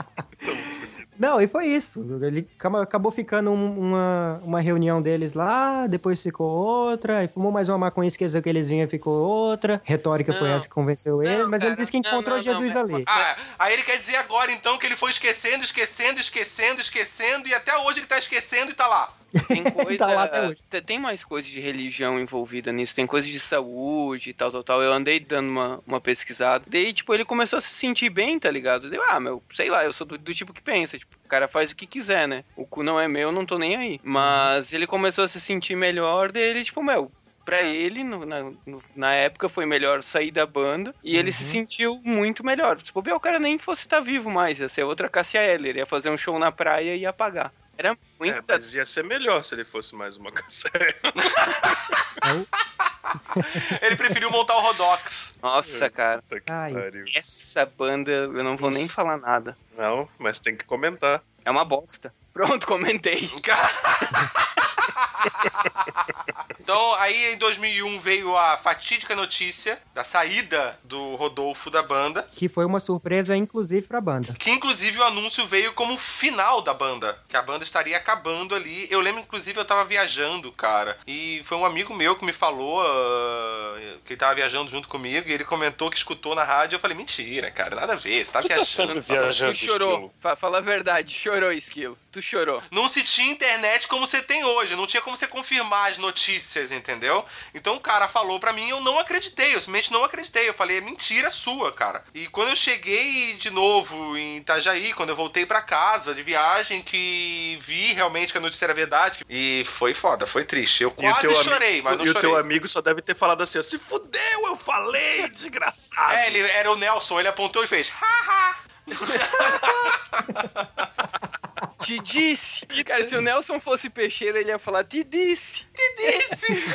Não, e foi isso. Ele acabou ficando um- uma, uma reunião deles lá, depois ficou outra, aí fumou mais uma maconha, esqueceu que eles vinham e ficou outra. Retórica foi Não. essa que convenceu eles, mas ele cara, disse que não, encontrou não, Jesus não, ali. Ah, aí ele quer dizer agora, então, que ele foi esquecendo, esquecendo, esquecendo, esquecendo, e até hoje ele tá esquecendo e tá lá. Tem coisa. Tá hoje. te- Tem mais coisa de religião envolvida nisso, tem coisa de saúde e tal, tal, tal. Eu andei dando uma, uma pesquisada. Daí, tipo, ele começou a se sentir bem, tá ligado? Deu, ah, meu, sei lá, eu sou do, do tipo que pensa, tipo, o cara faz o que quiser, né? O cu não é meu, eu não tô nem aí. Mas ele começou a se sentir melhor, daí ele, tipo, meu. Pra ele, no- na, no- na época, foi melhor sair da banda. E ele se sentiu muito melhor. Tipo, o cara nem fosse estar vivo mais. Ia ser outra Cassia Eller. Ia fazer um show na praia e ia apagar. Era É, muita mas ia ser melhor se ele fosse mais uma caçada. Ele preferiu montar o Rodox. Nossa, cara. Puta que Ai. pariu. Essa banda, eu não vou nem falar nada. Não, mas tem que comentar. É uma bosta. Pronto, comentei. Então, aí em 2001 veio a fatídica notícia da saída do Rodolfo da banda, Que foi uma surpresa, inclusive, pra banda. que inclusive o anúncio veio como o final da banda, que a banda estaria acabando ali. Eu lembro, inclusive, eu tava viajando, cara, e foi um amigo meu que me falou ah, que ele tava viajando junto comigo, e ele comentou que escutou na rádio. Eu falei, mentira, cara, nada a ver, você tá Tu tá viajando. sempre viajando. Tu chorou. Esquilo. Fala a verdade, chorou, Esquilo. Tu chorou. Não se tinha internet como você tem hoje, não tinha como você confirmar as notícias, entendeu? Então o cara falou pra mim, eu não acreditei, eu simplesmente não acreditei. Eu falei, é mentira sua, cara. E quando eu cheguei de novo em Itajaí, quando eu voltei pra casa de viagem, que vi realmente que a notícia era verdade, e foi foda, foi triste. Eu E o quase chorei, mas não E o chorei. teu amigo só deve ter falado assim, ó, se fudeu, eu falei, desgraçado. É, ele era o Nelson, ele apontou e fez, haha. Te disse. Cara, se o Nelson fosse peixeiro, ele ia falar, te disse. Disse.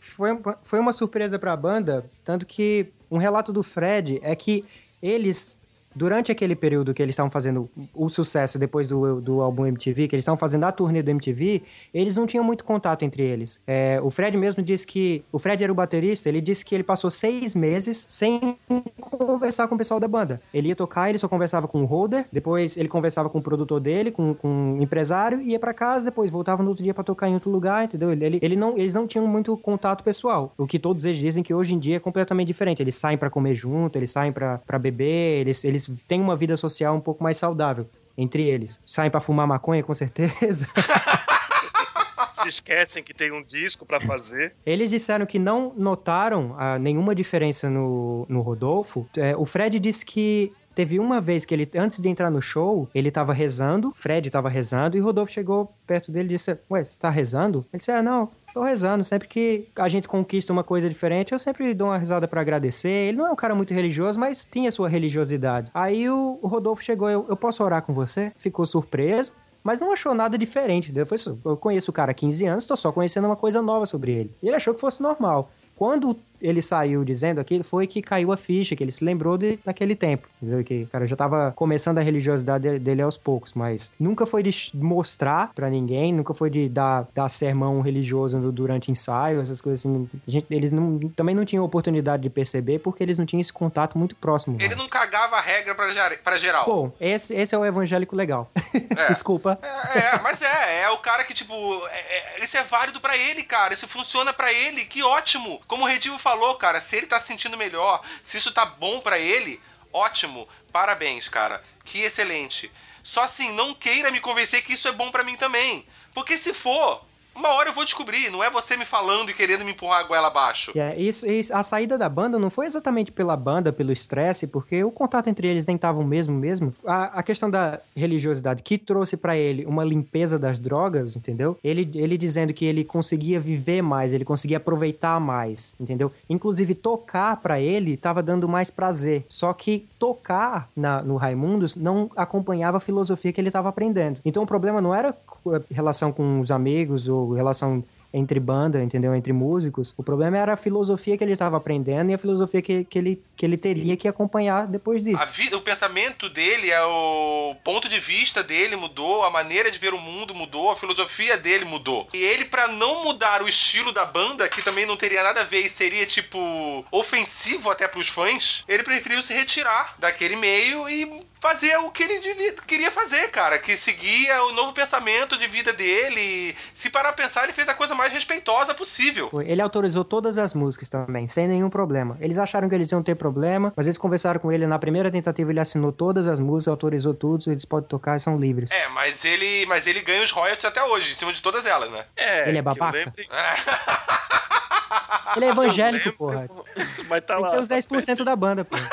Foi, foi uma surpresa pra banda, tanto que um relato do Fred é que eles durante aquele período que eles estavam fazendo o sucesso depois do, do álbum MTV, que eles estavam fazendo a turnê do MTV, eles não tinham muito contato entre eles. É, o Fred mesmo disse que. O Fred era o baterista, ele disse que ele passou seis meses sem conversar com o pessoal da banda. Ele ia tocar, ele só conversava com o holder, depois ele conversava com o produtor dele, com, com o empresário, ia para casa, depois voltava no outro dia para tocar em outro lugar, entendeu? Ele, ele, não, eles não tinham muito contato pessoal. O que todos eles dizem que hoje em dia é completamente diferente. Eles saem para comer junto, eles saem para beber, eles, eles têm uma vida social um pouco mais saudável entre eles. Saem para fumar maconha, com certeza. Se esquecem que tem um disco pra fazer. Eles disseram que não notaram ah, nenhuma diferença no, no Rodolfo. É, o Fred disse que teve uma vez que ele, antes de entrar no show, ele tava rezando, Fred tava rezando, e o Rodolfo chegou perto dele e disse: Ué, você tá rezando? Ele disse: Ah, não. Tô rezando, sempre que a gente conquista uma coisa diferente, eu sempre dou uma risada pra agradecer. Ele não é um cara muito religioso, mas tinha sua religiosidade. Aí o, Rodolfo chegou, eu, eu posso orar com você? Ficou surpreso, mas não achou nada diferente. isso. Eu conheço o cara há 15 anos, tô só conhecendo uma coisa nova sobre ele. E ele achou que fosse normal. Quando ele saiu dizendo aquilo, foi que caiu a ficha, que ele se lembrou de, daquele tempo. Entendeu? Que cara já tava começando a religiosidade dele aos poucos, mas nunca foi de mostrar pra ninguém, nunca foi de dar, dar sermão religioso durante ensaio, essas coisas assim. Gente- eles não- também não tinham oportunidade de perceber porque eles não tinham esse contato muito próximo. Ele mais. não cagava a regra pra geral. Bom, esse, esse é o evangélico legal. É. Desculpa. É, é, mas é, é o cara que, tipo, é- é- isso é válido pra ele, cara. Isso funciona pra ele, que ótimo. Como o Redivo falou, cara, se ele tá se sentindo melhor, se isso tá bom pra ele, ótimo. Parabéns, cara. Que excelente. Só assim, não queira me convencer que isso é bom pra mim também. Porque se for, uma hora eu vou descobrir. Não é você me falando e querendo me empurrar a goela abaixo. É, isso, isso- a saída da banda não foi exatamente pela banda, pelo estresse, porque o contato entre eles nem tava o mesmo mesmo. A, a questão da religiosidade que trouxe pra ele uma limpeza das drogas, entendeu? Ele, ele dizendo que ele conseguia viver mais, ele conseguia aproveitar mais, entendeu? Inclusive tocar pra ele tava dando mais prazer. Só que tocar na, no Raimundos não acompanhava a filosofia que ele tava aprendendo. Então o problema não era relação com os amigos ou relação entre banda, entendeu? Entre músicos. O problema era a filosofia que ele estava aprendendo e a filosofia que, que, ele, que ele teria que acompanhar depois disso. O pensamento dele, é o ponto de vista dele mudou, a maneira de ver o mundo mudou, a filosofia dele mudou. E ele, pra não mudar o estilo da banda, que também não teria nada a ver e seria, tipo, ofensivo até pros fãs, ele preferiu se retirar daquele meio e fazer o que ele devia- queria fazer, cara. Que seguia o novo pensamento de vida dele. E, se parar pra pensar, ele fez a coisa mais respeitosa possível. Ele autorizou todas as músicas também, sem nenhum problema. Eles acharam que eles iam ter problema, mas eles conversaram com ele na primeira tentativa, ele assinou todas as músicas, autorizou tudo, eles podem tocar e são livres. É, mas ele, mas ele ganha os royalties até hoje, em cima de todas elas, né? É, Ele é babaca? lembre- Ele é evangélico, porra. Mas tá Ele lá. tem os tá 10% da banda, pô.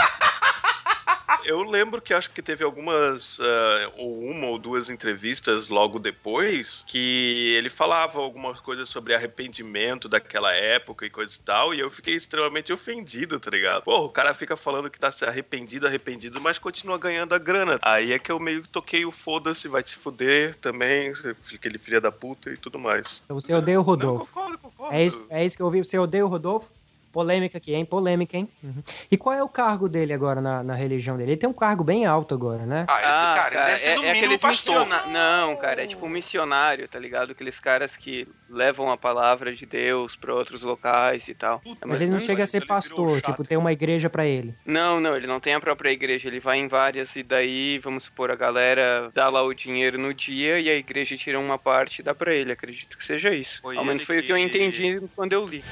Eu lembro que acho que teve algumas, ah, ou uma ou duas entrevistas logo depois, que ele falava algumas coisas sobre arrependimento daquela época e coisa e tal, e eu fiquei extremamente ofendido, tá ligado? Pô, o cara fica falando que tá se arrependido, arrependido, mas continua ganhando a grana. Aí é que eu meio que toquei o foda-se, vai se fuder também, aquele filho da puta e tudo mais. Então você odeia o Não, Rodolfo. concordo, concordo. É isso, é isso que eu ouvi. Você odeia o Rodolfo? Polêmica aqui, hein? Polêmica, hein? Uhum. E qual é o cargo dele agora na, na religião dele? Ele tem um cargo bem alto agora, né? Ah, ele- Ah, cara, ele deve ser no mínimo aqueles pastor. missiona- Não, cara, é tipo um missionário, tá ligado? Aqueles caras que levam a palavra de Deus pra outros locais e tal. É Mas mais ele não chega a ser pastor, chato. tipo, tem uma igreja pra ele. Não, não, ele não tem a própria igreja, ele vai em várias e daí, vamos supor, a galera dá lá o dinheiro no dia e a igreja tira uma parte e dá pra ele, acredito que seja isso. Foi Ao menos foi o que eu que- entendi quando eu li.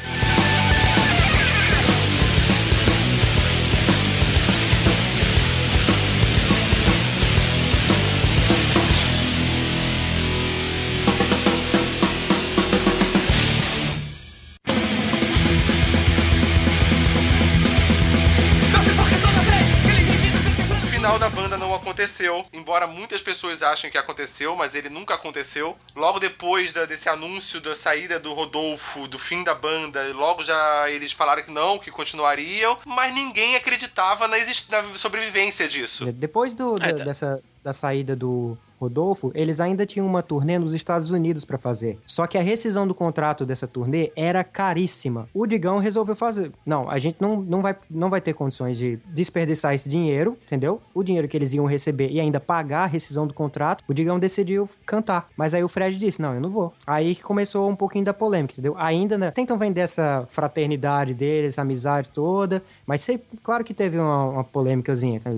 Aconteceu, embora muitas pessoas achem que aconteceu, mas ele nunca aconteceu. Logo depois da- desse anúncio da saída do Rodolfo, do fim da banda, logo já eles falaram que não, que continuariam, mas ninguém acreditava na, na sobrevivência disso. Depois do, da- É, tá. dessa, da saída do Rodolfo, eles ainda tinham uma turnê nos Estados Unidos pra fazer. Só que a rescisão do contrato dessa turnê era caríssima. O Digão resolveu fazer. Não, a gente não, não, vai, não vai ter condições de desperdiçar esse dinheiro, entendeu? O dinheiro que eles iam receber e ainda pagar a rescisão do contrato, o Digão decidiu cantar. Mas aí o Fred disse: Não, eu não vou. Aí que começou um pouquinho da polêmica, entendeu? Ainda, né? Tentam vender essa fraternidade deles, essa amizade toda. Mas sei, claro que teve uma, uma polêmicazinha. tá?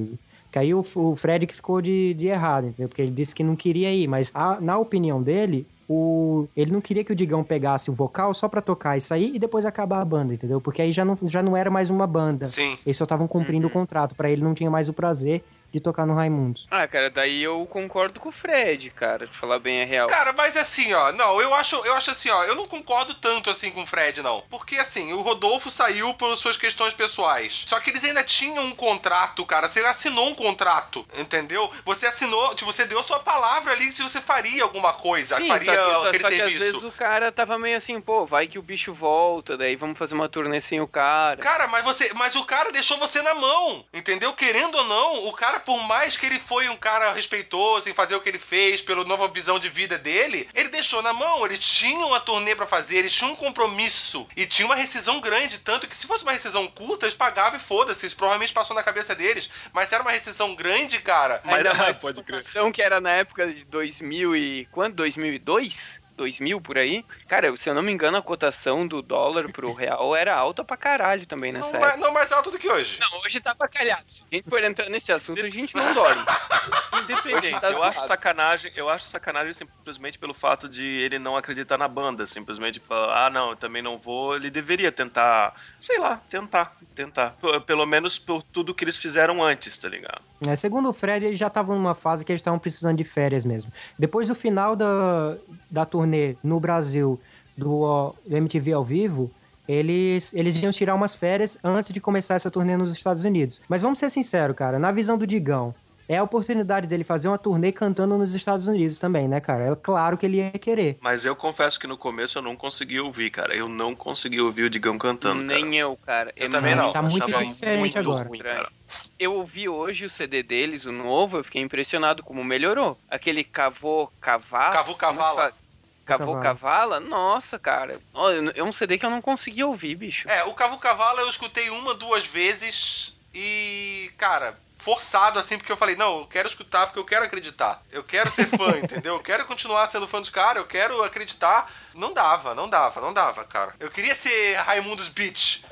Que aí o, o Fred que ficou de, de errado, entendeu? Porque ele disse que não queria ir, mas a- na opinião dele, o, ele não queria que o Digão pegasse o vocal só pra tocar isso aí e depois acabar a banda, entendeu? Porque aí já não, já não era mais uma banda. Sim. Eles só estavam cumprindo o contrato. Pra ele não tinha mais o prazer de tocar no Raimundo. Ah, cara, daí eu concordo com o Fred, cara, de falar bem a real. Cara, mas assim, ó, não, eu acho, eu acho assim, ó, eu não concordo tanto assim com o Fred, não. Porque assim, o Rodolfo saiu por suas questões pessoais. Só que eles ainda tinham um contrato, cara. Você assinou um contrato, entendeu? Você assinou, tipo, você deu sua palavra ali que você faria alguma coisa, Sim, faria só que, só, aquele só que às serviço. vezes o cara tava meio assim, pô, vai que o bicho volta, daí vamos fazer uma turnê sem o cara. Cara, mas você, mas o cara deixou você na mão, entendeu? Querendo ou não, o cara, por mais que ele foi um cara respeitoso em fazer o que ele fez, pela nova visão de vida dele, ele deixou na mão. Eles tinham uma turnê pra fazer, eles tinham um compromisso e tinha uma rescisão grande, tanto que se fosse uma rescisão curta, eles pagavam e foda-se, isso provavelmente passou na cabeça deles. Mas se era uma rescisão grande, cara, Ainda Mas- mais pode crer. que era na época de 2000 e... Quando? 2002? 2000 por aí? Cara, se eu não me engano, a cotação do dólar pro real era alta pra caralho também não, nessa ma- época. não mais alto do que hoje. Não, hoje tá pra calhado. Se a gente for entrar nesse assunto, a gente não dorme. Independente, tá eu acho sacanagem, eu acho sacanagem simplesmente pelo fato de ele não acreditar na banda, simplesmente falar, ah, não, eu também não vou, ele deveria tentar, sei lá, tentar, tentar. Pelo menos por tudo que eles fizeram antes, tá ligado? É, segundo o Fred, eles já estavam numa fase que eles estavam precisando de férias mesmo. Depois do final da, da turnê no Brasil do, MTV ao vivo, eles, eles iam tirar umas férias antes de começar essa turnê nos Estados Unidos. Mas vamos ser sinceros, cara, na visão do Digão, é a oportunidade dele fazer uma turnê cantando nos Estados Unidos também, né, cara? É claro que ele ia querer. Mas eu confesso que no começo eu não consegui ouvir, cara. Eu não consegui ouvir o Digão cantando, Nem cara. eu, cara. Eu É também não. Tá muito diferente muito agora. ruim, cara. Eu ouvi hoje o CD deles, o novo, eu fiquei impressionado como melhorou. Aquele cavô cavalo. Cavu Cavala. Cavô Cavala. Nossa, cara. É um CD que eu não consegui ouvir, bicho. É, o Cavu Cavala eu escutei uma, duas vezes e, cara, forçado assim, porque eu falei, não, eu quero escutar porque eu quero acreditar. Eu quero ser fã, entendeu? Eu quero continuar sendo fã dos caras, eu quero acreditar. Não dava, não dava, não dava, cara. Eu queria ser Raimundos Beach,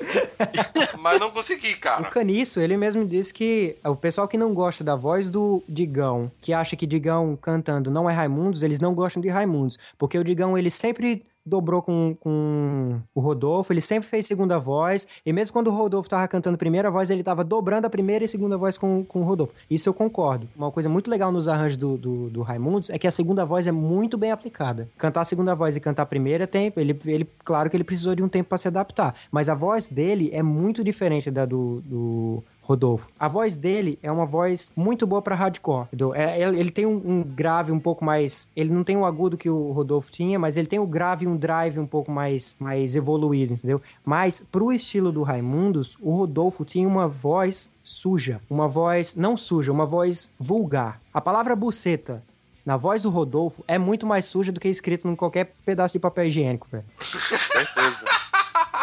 mas não consegui, O cara. Caniço, ele mesmo disse que o pessoal que não gosta da voz do Digão, que acha que Digão cantando não é Raimundos, eles não gostam de Raimundos. Porque o Digão, ele sempre dobrou com, com o Rodolfo, ele sempre fez segunda voz, e mesmo quando o Rodolfo tava cantando primeira voz, ele tava dobrando a primeira e segunda voz com, com o Rodolfo. Isso eu concordo. Uma coisa muito legal nos arranjos do, do, do Raimundos é que a segunda voz é muito bem aplicada. Cantar a segunda voz e cantar a primeira, tem, ele, ele, claro que ele precisou de um tempo para se adaptar, mas a voz dele é muito diferente da do, do Rodolfo. A voz dele é uma voz muito boa pra hardcore. É, ele, tem um, um grave um pouco mais. Ele não tem o agudo que o Rodolfo tinha, mas ele tem o grave e um drive um pouco mais, mais evoluído, entendeu? Mas pro estilo do Raimundos, o Rodolfo tinha uma voz suja. Uma voz. Não suja, uma voz vulgar. A palavra buceta. Na voz do Rodolfo é muito mais suja do que escrito em qualquer pedaço de papel higiênico, velho. Certeza.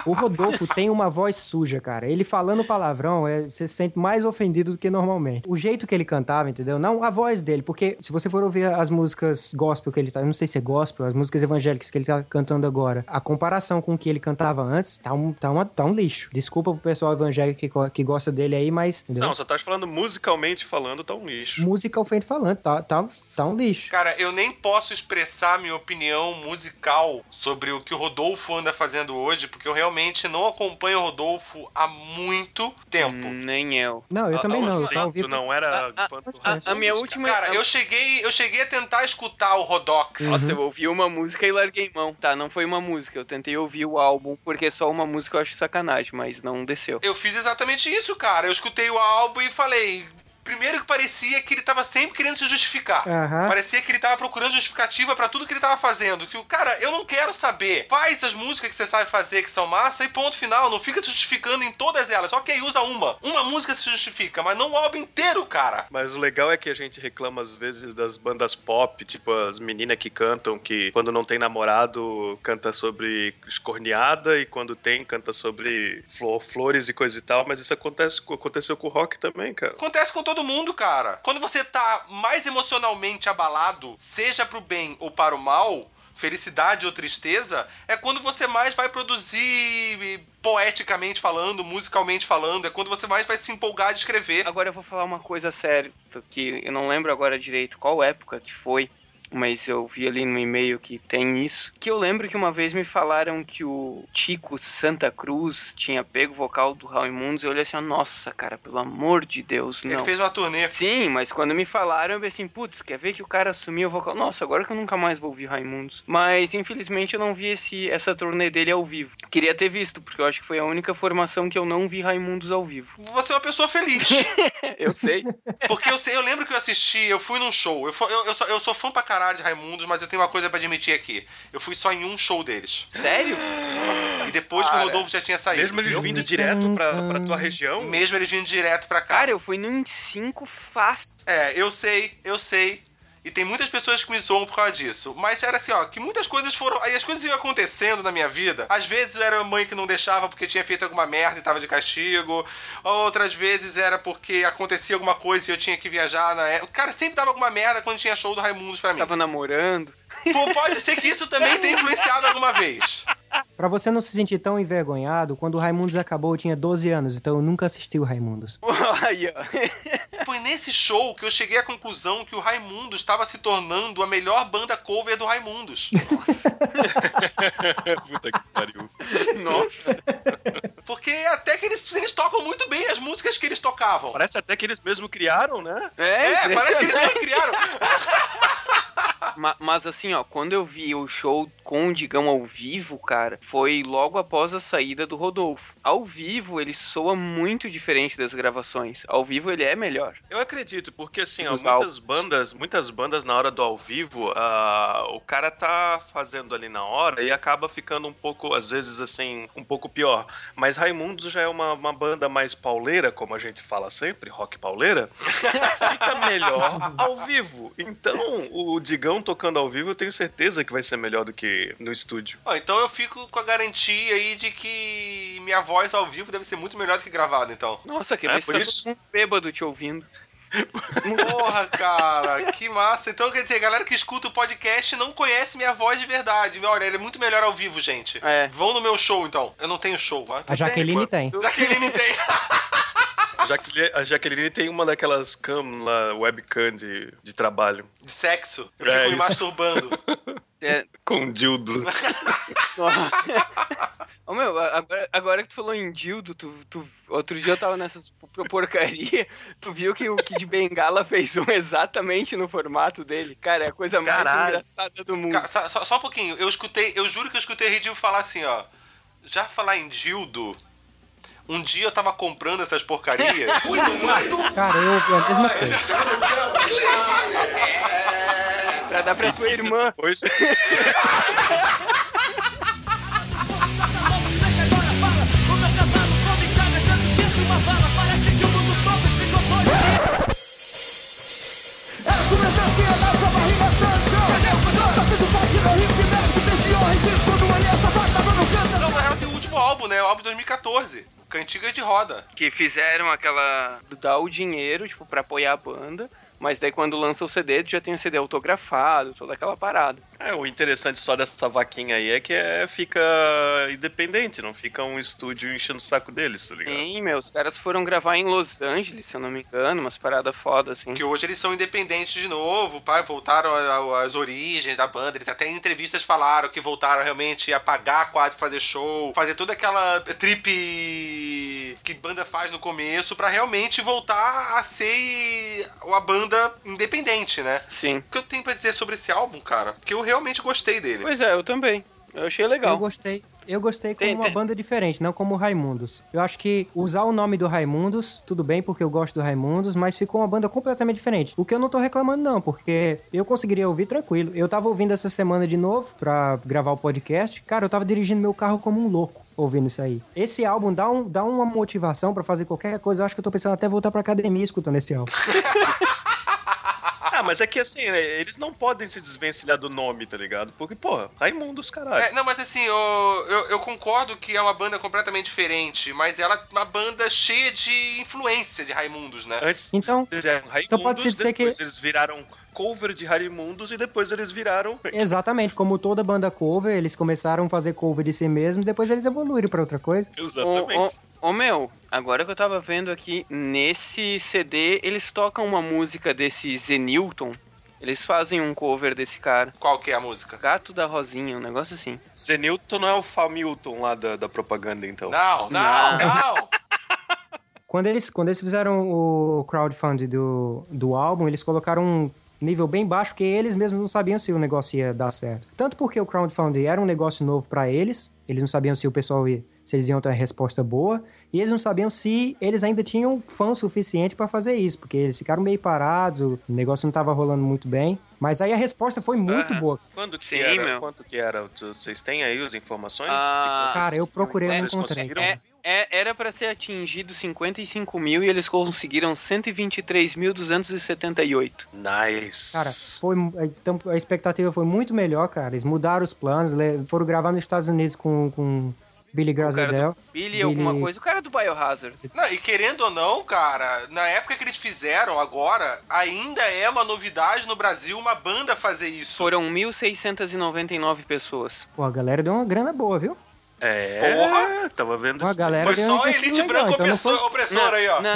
O Rodolfo tem uma voz suja, cara. Ele falando palavrão, é, você se sente mais ofendido do que normalmente. O jeito que ele cantava, entendeu? Não a voz dele, porque se você for ouvir as músicas gospel que ele tá, eu não sei se é gospel, as músicas evangélicas que ele tá cantando agora, a comparação com o que ele cantava antes, tá um, tá uma, tá um lixo. Desculpa pro pessoal evangélico que, que gosta dele aí, mas, entendeu? Não, só tá falando musicalmente falando, tá um lixo. Musicalmente falando, tá, tá, tá um lixo. Cara, eu nem posso expressar minha opinião musical sobre o que o Rodolfo anda fazendo hoje, porque eu realmente não acompanho o Rodolfo há muito tempo. Hum, Nem eu. Não, eu também Ah, não, eu só ouvi... Não era A- a- A, minha última. Cara, a- eu cheguei, eu cheguei a tentar escutar o Rodox. Nossa, eu ouvi uma música e larguei mão. Tá, não foi uma música. Eu tentei ouvir o álbum, porque só uma música eu acho sacanagem, mas não desceu. Eu fiz exatamente isso, cara. Eu escutei o álbum e falei. Primeiro que parecia que ele tava sempre querendo se justificar. Aham. Parecia que ele tava procurando justificativa pra tudo que ele tava fazendo. Que o cara, eu não quero saber. Faz as músicas que você sabe fazer que são massa e ponto final. Não fica se justificando em todas elas. Ok, usa uma. Uma música se justifica, mas não o álbum inteiro, cara. Mas o legal é que a gente reclama às vezes das bandas pop, tipo as meninas que cantam que quando não tem namorado canta sobre escorneada e quando tem canta sobre flor, flores e coisa e tal, mas isso acontece, aconteceu com o rock também, cara. Acontece com todo mundo, cara. Quando você tá mais emocionalmente abalado, seja pro bem ou para o mal, felicidade ou tristeza, é quando você mais vai produzir poeticamente falando, musicalmente falando, é quando você mais vai se empolgar de escrever. Agora eu vou falar uma coisa séria, que eu não lembro agora direito qual época que foi, mas eu vi ali no e-mail que tem isso. Que eu lembro que uma vez me falaram que o Tico Santa Cruz tinha pego o vocal do Raimundos e eu olhei assim, nossa, cara, pelo amor de Deus, Ele não. fez uma turnê. Sim, mas quando me falaram, eu pensei assim, putz, quer ver que o cara assumiu o vocal? Nossa, agora que eu nunca mais vou ouvir Raimundos. Mas, infelizmente, eu não vi esse, essa turnê dele ao vivo. Queria ter visto, porque eu acho que foi a única formação que eu não vi Raimundos ao vivo. Você é uma pessoa feliz. eu sei. Porque eu sei, eu lembro que eu assisti, eu fui num show. Eu, eu, eu, sou, eu sou fã pra caralho de Raimundos, mas eu tenho uma coisa pra admitir aqui. Eu fui só em um show deles. Sério? E depois que o Cara. Rodolfo já tinha saído. Mesmo eles vindo vi direto pra, pra tua região, Mesmo eles vindo direto pra cá. Cara, eu fui num 5 fácil. É, eu sei, eu sei. E tem muitas pessoas que me zoam por causa disso. Mas era assim, ó, que muitas coisas foram. Aí as coisas iam acontecendo na minha vida. Às vezes era a mãe que não deixava porque tinha feito alguma merda e tava de castigo. Outras vezes era porque acontecia alguma coisa e eu tinha que viajar na época. Cara, sempre dava alguma merda quando tinha show do Raimundos pra mim. Tava namorando. Pô, pode ser que isso também tenha influenciado alguma vez. Pra você não se sentir tão envergonhado, quando o Raimundos acabou eu tinha 12 anos, então eu nunca assisti o Raimundos. Aí, ó. Foi nesse show que eu cheguei à conclusão que o Raimundos estava se tornando a melhor banda cover do Raimundos. puta que pariu. Nossa. Porque até que eles, eles tocam muito bem as músicas que eles tocavam. Parece até que eles mesmo criaram, né? É, É, parece que eles não criaram. Ma- Mas assim, ó, quando eu vi o show com o Digão ao vivo, cara, foi logo após a saída do Rodolfo. Ao vivo, ele soa muito diferente das gravações. Ao vivo, ele é melhor. Eu acredito, porque assim, ó, muitas álbuns. bandas, muitas bandas na hora do ao vivo, ah, o cara tá fazendo ali na hora e acaba ficando um pouco, às vezes assim, um pouco pior. Mas Raimundos já é uma, uma banda mais pauleira, como a gente fala sempre, rock pauleira, fica melhor ao vivo. Então, o Digão tocando ao vivo, eu tenho certeza que vai ser melhor do que no estúdio. Ó, então eu fico com a garantia aí de que minha voz ao vivo deve ser muito melhor do que gravada, então. Nossa, que É, se por tá isso. todo mundo bêbado te ouvindo. Porra, cara, que massa. Então, quer dizer, a galera que escuta o podcast não conhece minha voz de verdade. Olha, ele é muito melhor ao vivo, gente. É. Vão no meu show, então. Eu não tenho show, né? A Jaqueline tem. Jaqueline tem. Jaqueline, a Jaqueline tem uma daquelas cam lá, webcam de, de trabalho. De sexo. Eu É fico me masturbando. É. Com dildo. Ô meu, agora, agora que tu falou em Dildo, tu, tu- outro dia eu tava nessas por- porcaria, tu viu que o Kid Bengala fez um exatamente no formato dele? Cara, é a coisa mais Caralho. engraçada do mundo. Ca- só- Só, um pouquinho. Eu escutei, eu juro que eu escutei Ridil falar assim, ó. Já falar em dildo. Um dia eu tava comprando essas porcarias. Cara, eu, é a mesma coisa. Pra dar pra tua irmã. Pois. Passa mãos, deixa agora fala. O meu cavalo come cada canto que enche uma bala. Parece que o mundo todo ficou doido. Era do meu canto andava com a barriga sancha. Cadê o pudor? Tudo forte no rio de merda. Que peixe honra se tudo ali essa vaca tava no canto. Não, na real tem o último álbum, né? O álbum de 2014. Cantiga de roda. Que fizeram aquela. dar o dinheiro, tipo, pra apoiar a banda. Mas daí quando lança o CD, tu já tem o CD autografado, toda aquela parada. É, o interessante só dessa vaquinha aí é que é, fica independente, não fica um estúdio enchendo o saco deles, tá ligado? Sim, meu, os caras foram gravar em Los Angeles, se eu não me engano, umas paradas fodas, assim. Que hoje eles são independentes de novo, pai, voltaram a- a- às origens da banda. Eles até em entrevistas falaram que voltaram realmente a pagar quase fazer show, fazer toda aquela trip que banda faz no começo pra realmente voltar a ser uma banda independente, né? Sim. O que eu tenho pra dizer sobre esse álbum, cara? Que eu realmente gostei dele. Pois é, eu também. Eu achei Eu legal. gostei. Eu gostei como Tem- uma tem- banda diferente, não como o Raimundos. Eu acho que usar o nome do Raimundos, tudo bem, porque eu gosto do Raimundos, mas ficou uma banda completamente diferente. O que eu não tô reclamando, não, porque eu conseguiria ouvir tranquilo. Eu tava ouvindo essa semana de novo pra gravar o podcast. Cara, eu tava dirigindo meu carro como um louco. Ouvindo isso aí. Esse álbum dá, um, dá uma motivação pra fazer qualquer coisa. Eu acho que eu tô pensando até voltar pra academia escutando esse álbum. Ah, mas é que assim, né, eles não podem se desvencilhar do nome, tá ligado? Porque, porra, Raimundos, caralho. É, não, mas assim, eu, eu, eu concordo que é uma banda completamente diferente, mas ela é uma banda cheia de influência de Raimundos, né? Antes Então, eles eram Raimundos, então pode-se dizer que- depois eles viraram cover de Raimundos e depois eles viraram... Exatamente, como toda banda cover, eles começaram a fazer cover de si mesmo e depois eles evoluíram pra outra coisa. Exatamente. ô, ô, meu, agora que eu tava vendo aqui, nesse CD, eles tocam uma música desse Zenilton. Eles fazem um cover desse cara. Qual que é a música? Gato da Rosinha, um negócio assim. Zenilton não é o Familton lá da, da propaganda, então. Não, não, Não. não. Quando eles, quando eles fizeram o crowdfunding do, do álbum, eles colocaram um nível bem baixo, porque eles mesmos não sabiam se o negócio ia dar certo. Tanto porque o crowdfunding era um negócio novo pra eles, eles não sabiam se o pessoal ia, se eles iam ter uma resposta boa, e eles não sabiam se eles ainda tinham fã suficiente pra fazer isso, porque eles ficaram meio parados, o negócio não tava rolando muito bem. Mas aí a resposta foi muito Ah. boa. Quando que Sim, era? meu. Quanto que era? Vocês têm aí as informações? Ah, de Cara, eu procurei, eu não encontrei. É, é- era pra ser atingido 55 mil e eles conseguiram 123.278. Nice. Cara, foi, então, a expectativa foi muito melhor, cara. Eles mudaram os planos, foram gravar nos Estados Unidos com, com Billy Grazadel. do Billy, alguma Billy- coisa. O cara do Biohazard. Não, e querendo ou não, cara, na época que eles fizeram, agora, ainda é uma novidade no Brasil uma banda fazer isso. Foram 1.699 pessoas. Pô, a galera deu uma grana boa, viu? É, Porra! tava vendo Uma isso. galera Foi só a elite legal, branca então não opressor- foi- opressora aí, ó. Não,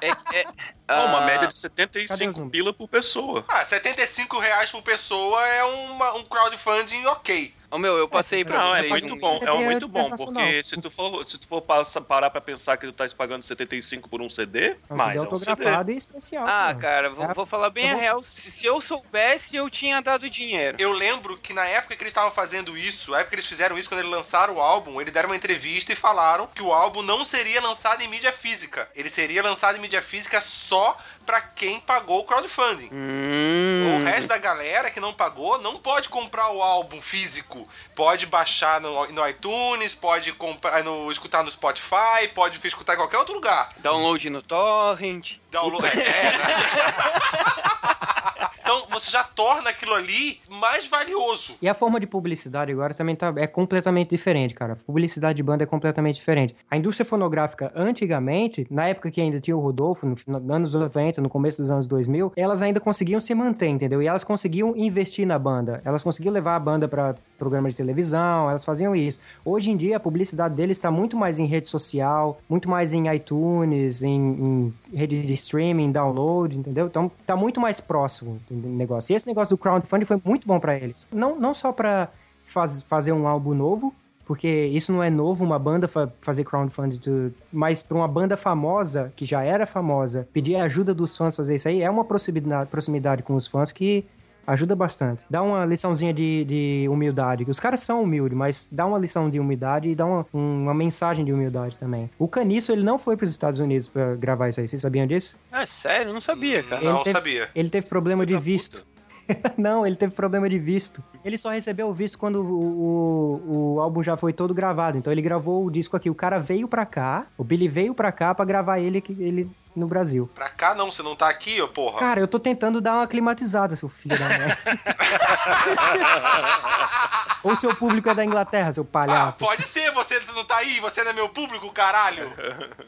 é, é, Ah, uma média de Cadê 75 os pila por pessoa. Ah, 75 reais por pessoa é uma- um crowdfunding ok. Ô meu, eu passei pra Não, é vocês. muito um- bom, é É muito bom, internacional. porque se tu for, se tu for parar pra pensar que tu tá pagando 75 por um CD, É um mais CD é um CD. e especial. Ah, pô. cara, vou, É, vou falar bem eu a vou- real. Se, se eu soubesse, eu tinha dado dinheiro. Eu lembro que na época que eles estavam fazendo isso, a época que eles fizeram isso, quando eles lançaram o álbum, eles deram uma entrevista e falaram que o álbum não seria lançado em mídia física. Ele seria lançado em mídia física só pra quem pagou o crowdfunding. Hum. O resto da galera que não pagou não pode comprar o álbum físico. Pode baixar no, no iTunes, pode comprar no, escutar no Spotify, pode escutar em qualquer outro lugar. Download no torrent. Download. É, né? Então você já torna aquilo ali mais valioso. E a forma de publicidade agora também tá, é completamente diferente, cara. A publicidade de banda é completamente diferente. A indústria fonográfica, antigamente, na época que ainda tinha o Rodolfo, no final dos anos 90, no começo dos anos 2000, elas ainda conseguiam se manter, entendeu? E elas conseguiam investir na banda. Elas conseguiam levar a banda pra programa de televisão, elas faziam isso. Hoje em dia, a publicidade deles está muito mais em rede social, muito mais em iTunes, em, em rede de streaming, download, entendeu? Então, tá muito mais próximo do negócio. E esse negócio do crowdfunding foi muito bom pra eles. Não, não só pra faz, fazer um álbum novo, porque isso não é novo, uma banda fa fazer crowdfunding, do- mas pra uma banda famosa, que já era famosa, pedir a ajuda dos fãs fazer isso aí, é uma proximidade, proximidade com os fãs que ajuda bastante. Dá uma liçãozinha de, de humildade, os caras são humildes, mas dá uma lição de humildade e dá uma, uma mensagem de humildade também. O Caniço, ele não foi pros Estados Unidos pra gravar isso aí, vocês sabiam disso? Ah, sério? Não sabia, cara. Não Ele teve- sabia. Ele teve problema de visto. não, ele teve problema de visto. Ele só recebeu o visto quando o, o, o álbum já foi todo gravado. Então ele gravou o disco aqui. O cara veio pra cá, o Billy veio pra cá pra gravar ele, ele no Brasil. Pra cá não, você não tá aqui, ô porra. Cara, eu tô tentando dar uma climatizada, seu filho da mãe. Ou seu público é da Inglaterra, seu Ah, palhaço. pode ser, você não tá aí, você não é meu público, caralho.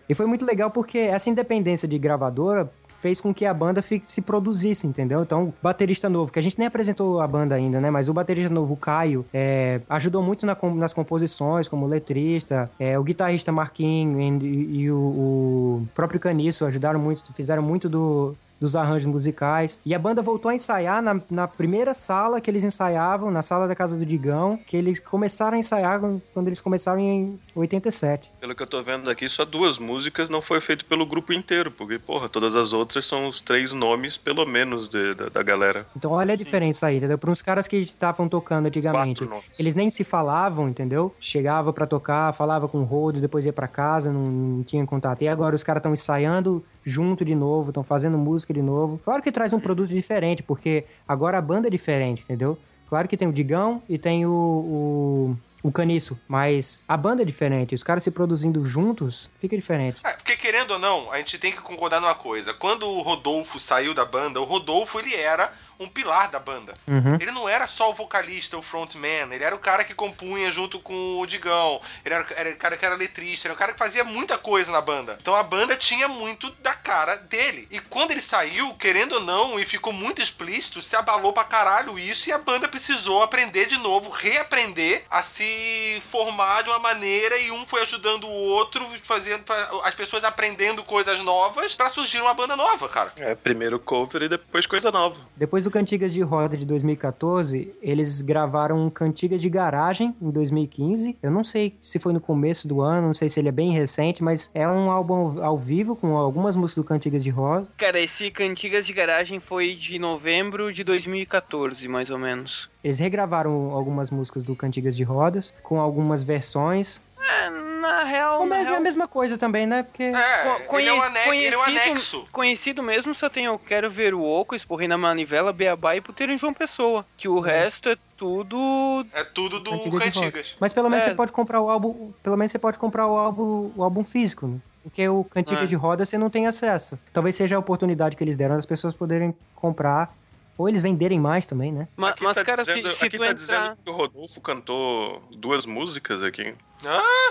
E foi muito legal porque essa independência de gravadora fez com que a banda fi- se produzisse, entendeu? Então, baterista novo, que a gente nem apresentou a banda ainda, né? Mas o baterista novo, o Caio, é, ajudou muito na nas composições, como letrista. É, o guitarrista Marquinho e, e o, o próprio Caniço ajudaram muito, fizeram muito do, dos arranjos musicais. E a banda voltou a ensaiar na, na primeira sala que eles ensaiavam, na sala da casa do Digão, que eles começaram a ensaiar quando eles começaram em 87. Pelo que eu tô vendo aqui, só duas músicas não foi feito pelo grupo inteiro, porque, porra, todas as outras são os três nomes, pelo menos, de- da, da galera. Então olha a diferença aí, entendeu? Para uns caras que estavam tocando antigamente, eles nem se falavam, entendeu? Chegava pra tocar, falava com o rodo, depois ia pra casa, não, não tinha contato. E agora os caras estão ensaiando junto de novo, estão fazendo música de novo. Claro que traz um produto diferente, porque agora a banda é diferente, entendeu? Claro que tem o Digão e tem o, o, o Caniço, mas a banda é diferente. Os caras se produzindo juntos, fica diferente. É, porque querendo ou não, a gente tem que concordar numa coisa. Quando o Rodolfo saiu da banda, o Rodolfo ele era um pilar da banda. Uhum. Ele não era só o vocalista, o frontman, ele era o cara que compunha junto com o Digão, ele era, era o cara que era letrista, era o cara que fazia muita coisa na banda. Então a banda tinha muito da cara dele. E quando ele saiu, querendo ou não, e ficou muito explícito, se abalou pra caralho isso e a banda precisou aprender de novo, reaprender a se formar de uma maneira e um foi ajudando o outro, fazendo pra- as pessoas aprendendo coisas novas pra surgir uma banda nova, cara. É, primeiro cover e depois coisa nova. Depois do Cantigas de Roda de 2014, eles gravaram um Cantigas de Garagem em 2015. Eu não sei se foi no começo do ano, não sei se ele é bem recente, mas é um álbum ao vivo com algumas músicas do Cantigas de Roda. Cara, esse Cantigas de Garagem foi de novembro de 2014, mais ou menos. Eles regravaram algumas músicas do Cantigas de Rodas com algumas versões. É, na real, Como na é real, a mesma coisa também, né? Porque É, co- ele, é um conhec- ane- ele é um anexo. Conhecido mesmo só tem Eu Quero Ver o Oco, Esporrei na Manivela, Beabá e Puteiro em João Pessoa. Que o resto é tudo... É tudo do Cantigas. Cantigas. Mas pelo menos É. você pode comprar o álbum, pelo menos você pode comprar o álbum, o álbum físico, né? Porque o Cantigas É. de Roda você não tem acesso. Talvez seja a oportunidade que eles deram das pessoas poderem comprar ou eles venderem mais também, né? Ma- Aqui mas, tá cara, dizendo, se, se aqui tu tá entrar... dizendo que o Rodolfo cantou duas músicas aqui.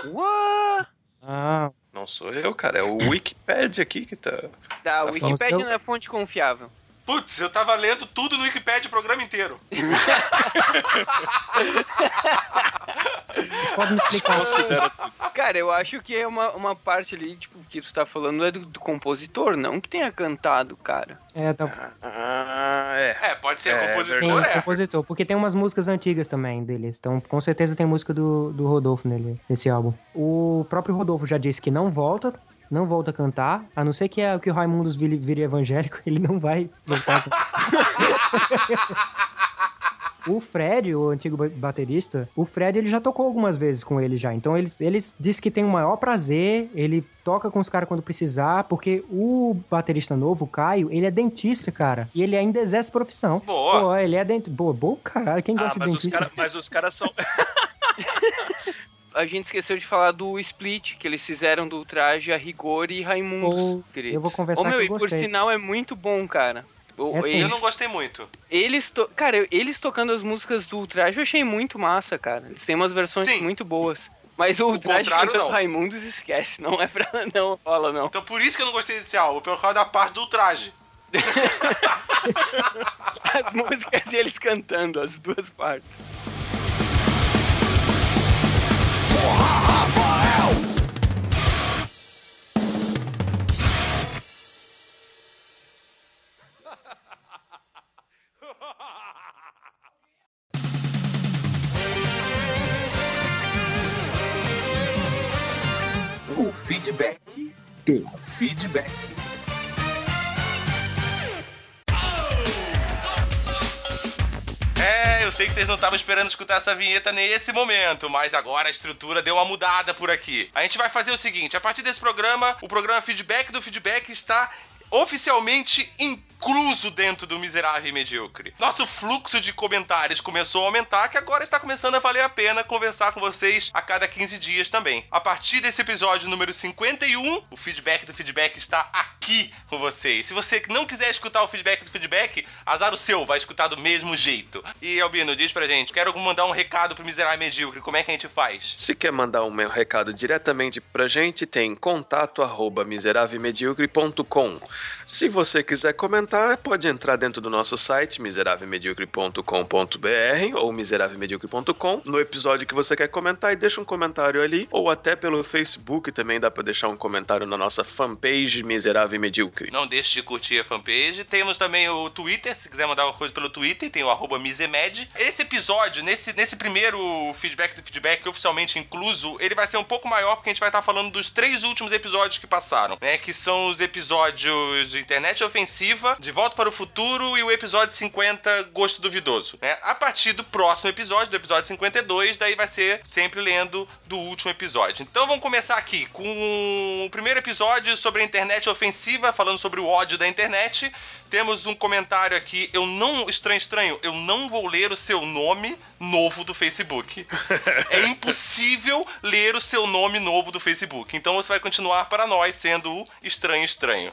What? Ah, Não sou eu, cara. É o Wikipedia aqui que tá. Da Tá falando Wikipedia seu- não é fonte confiável. Putz, eu tava lendo tudo no Wikipedia o programa inteiro. vocês podem me explicar. Cara, eu acho que é uma, uma parte ali, tipo, que tu tá falando é do, do compositor, não que tenha cantado, cara. É, tá... Ah, é. É, pode ser É, compositor, Sim, é. compositor. Porque tem umas músicas antigas também deles. Então, com certeza tem música do, do Rodolfo nele, nesse álbum. O próprio Rodolfo já disse que não volta. Não volta a cantar, a não ser que, é, que o Raimundos vire, vire evangélico, ele não vai voltar a cantar. O Fred, o antigo ba- baterista, o Fred ele já tocou algumas vezes com ele já. Então eles, eles diz que tem o maior prazer, ele toca com os caras quando precisar, porque o baterista novo, o Caio, ele é dentista, cara. E ele ainda exerce profissão. Boa. Pô, ele é dentista. Boa, bom caralho, quem Ah, gosta de mas os, dentista? cara, mas os caras são. A gente esqueceu de falar do split que eles fizeram do traje a rigor e Raimundo. Eu vou conversar Ô, meu, que e eu por gostei. sinal é muito bom, cara. O- É sim. Eu não gostei muito. eles to... Cara, eles tocando as músicas do traje eu achei muito massa, cara. Eles têm umas versões Sim. muito boas. Mas o, O traje contrário, cantando não. Raimundos esquece, não é pra. Não rola, não. Então por isso que eu não gostei desse álbum, pelo causa da parte do traje. As músicas e eles cantando, as duas partes. O feedback. O feedback. É, eu sei que vocês não estavam esperando escutar essa vinheta nesse momento, mas agora a estrutura deu uma mudada por aqui. A gente vai fazer o seguinte: a partir desse programa, o programa Feedback do Feedback está oficialmente incluso dentro do Miserável e Medíocre. Nosso fluxo de comentários começou a aumentar, que agora está começando a valer a pena conversar com vocês a cada 15 dias também. A partir desse episódio número 51, o feedback do feedback está aqui com vocês. Se você não quiser escutar o feedback do feedback, azar o seu, vai escutar do mesmo jeito. E Albino, diz pra gente, quero mandar um recado pro Miserável e Medíocre, como é que a gente faz? Se quer mandar um recado diretamente pra gente, tem contato arroba miserávelmedíocre.com. Se você quiser comentar, pode entrar dentro do nosso site, miserávelmedíocre.com.br ou miserávelmedíocre.com, no episódio que você quer comentar e deixa um comentário ali, ou até pelo Facebook também dá pra deixar um comentário na nossa fanpage Miserável e Medíocre. Não deixe de curtir a fanpage. Temos também o Twitter, se quiser mandar uma coisa pelo Twitter, tem o arroba Misemed. Esse episódio, nesse, nesse primeiro feedback do feedback oficialmente incluso, ele vai ser um pouco maior porque a gente vai estar falando dos três últimos episódios que passaram, né? Que são os episódios de Internet Ofensiva, De Volta para o Futuro e o episódio 50, Gosto Duvidoso, né? A partir do próximo episódio, do episódio 52, daí vai ser sempre lendo do último episódio. Então vamos começar aqui com o primeiro episódio sobre a internet ofensiva, falando sobre o ódio da internet. Temos um comentário aqui, eu não, estranho, estranho, eu não vou ler o seu nome novo do Facebook. é impossível ler o seu nome novo do Facebook. Então você vai continuar para nós sendo o estranho, estranho.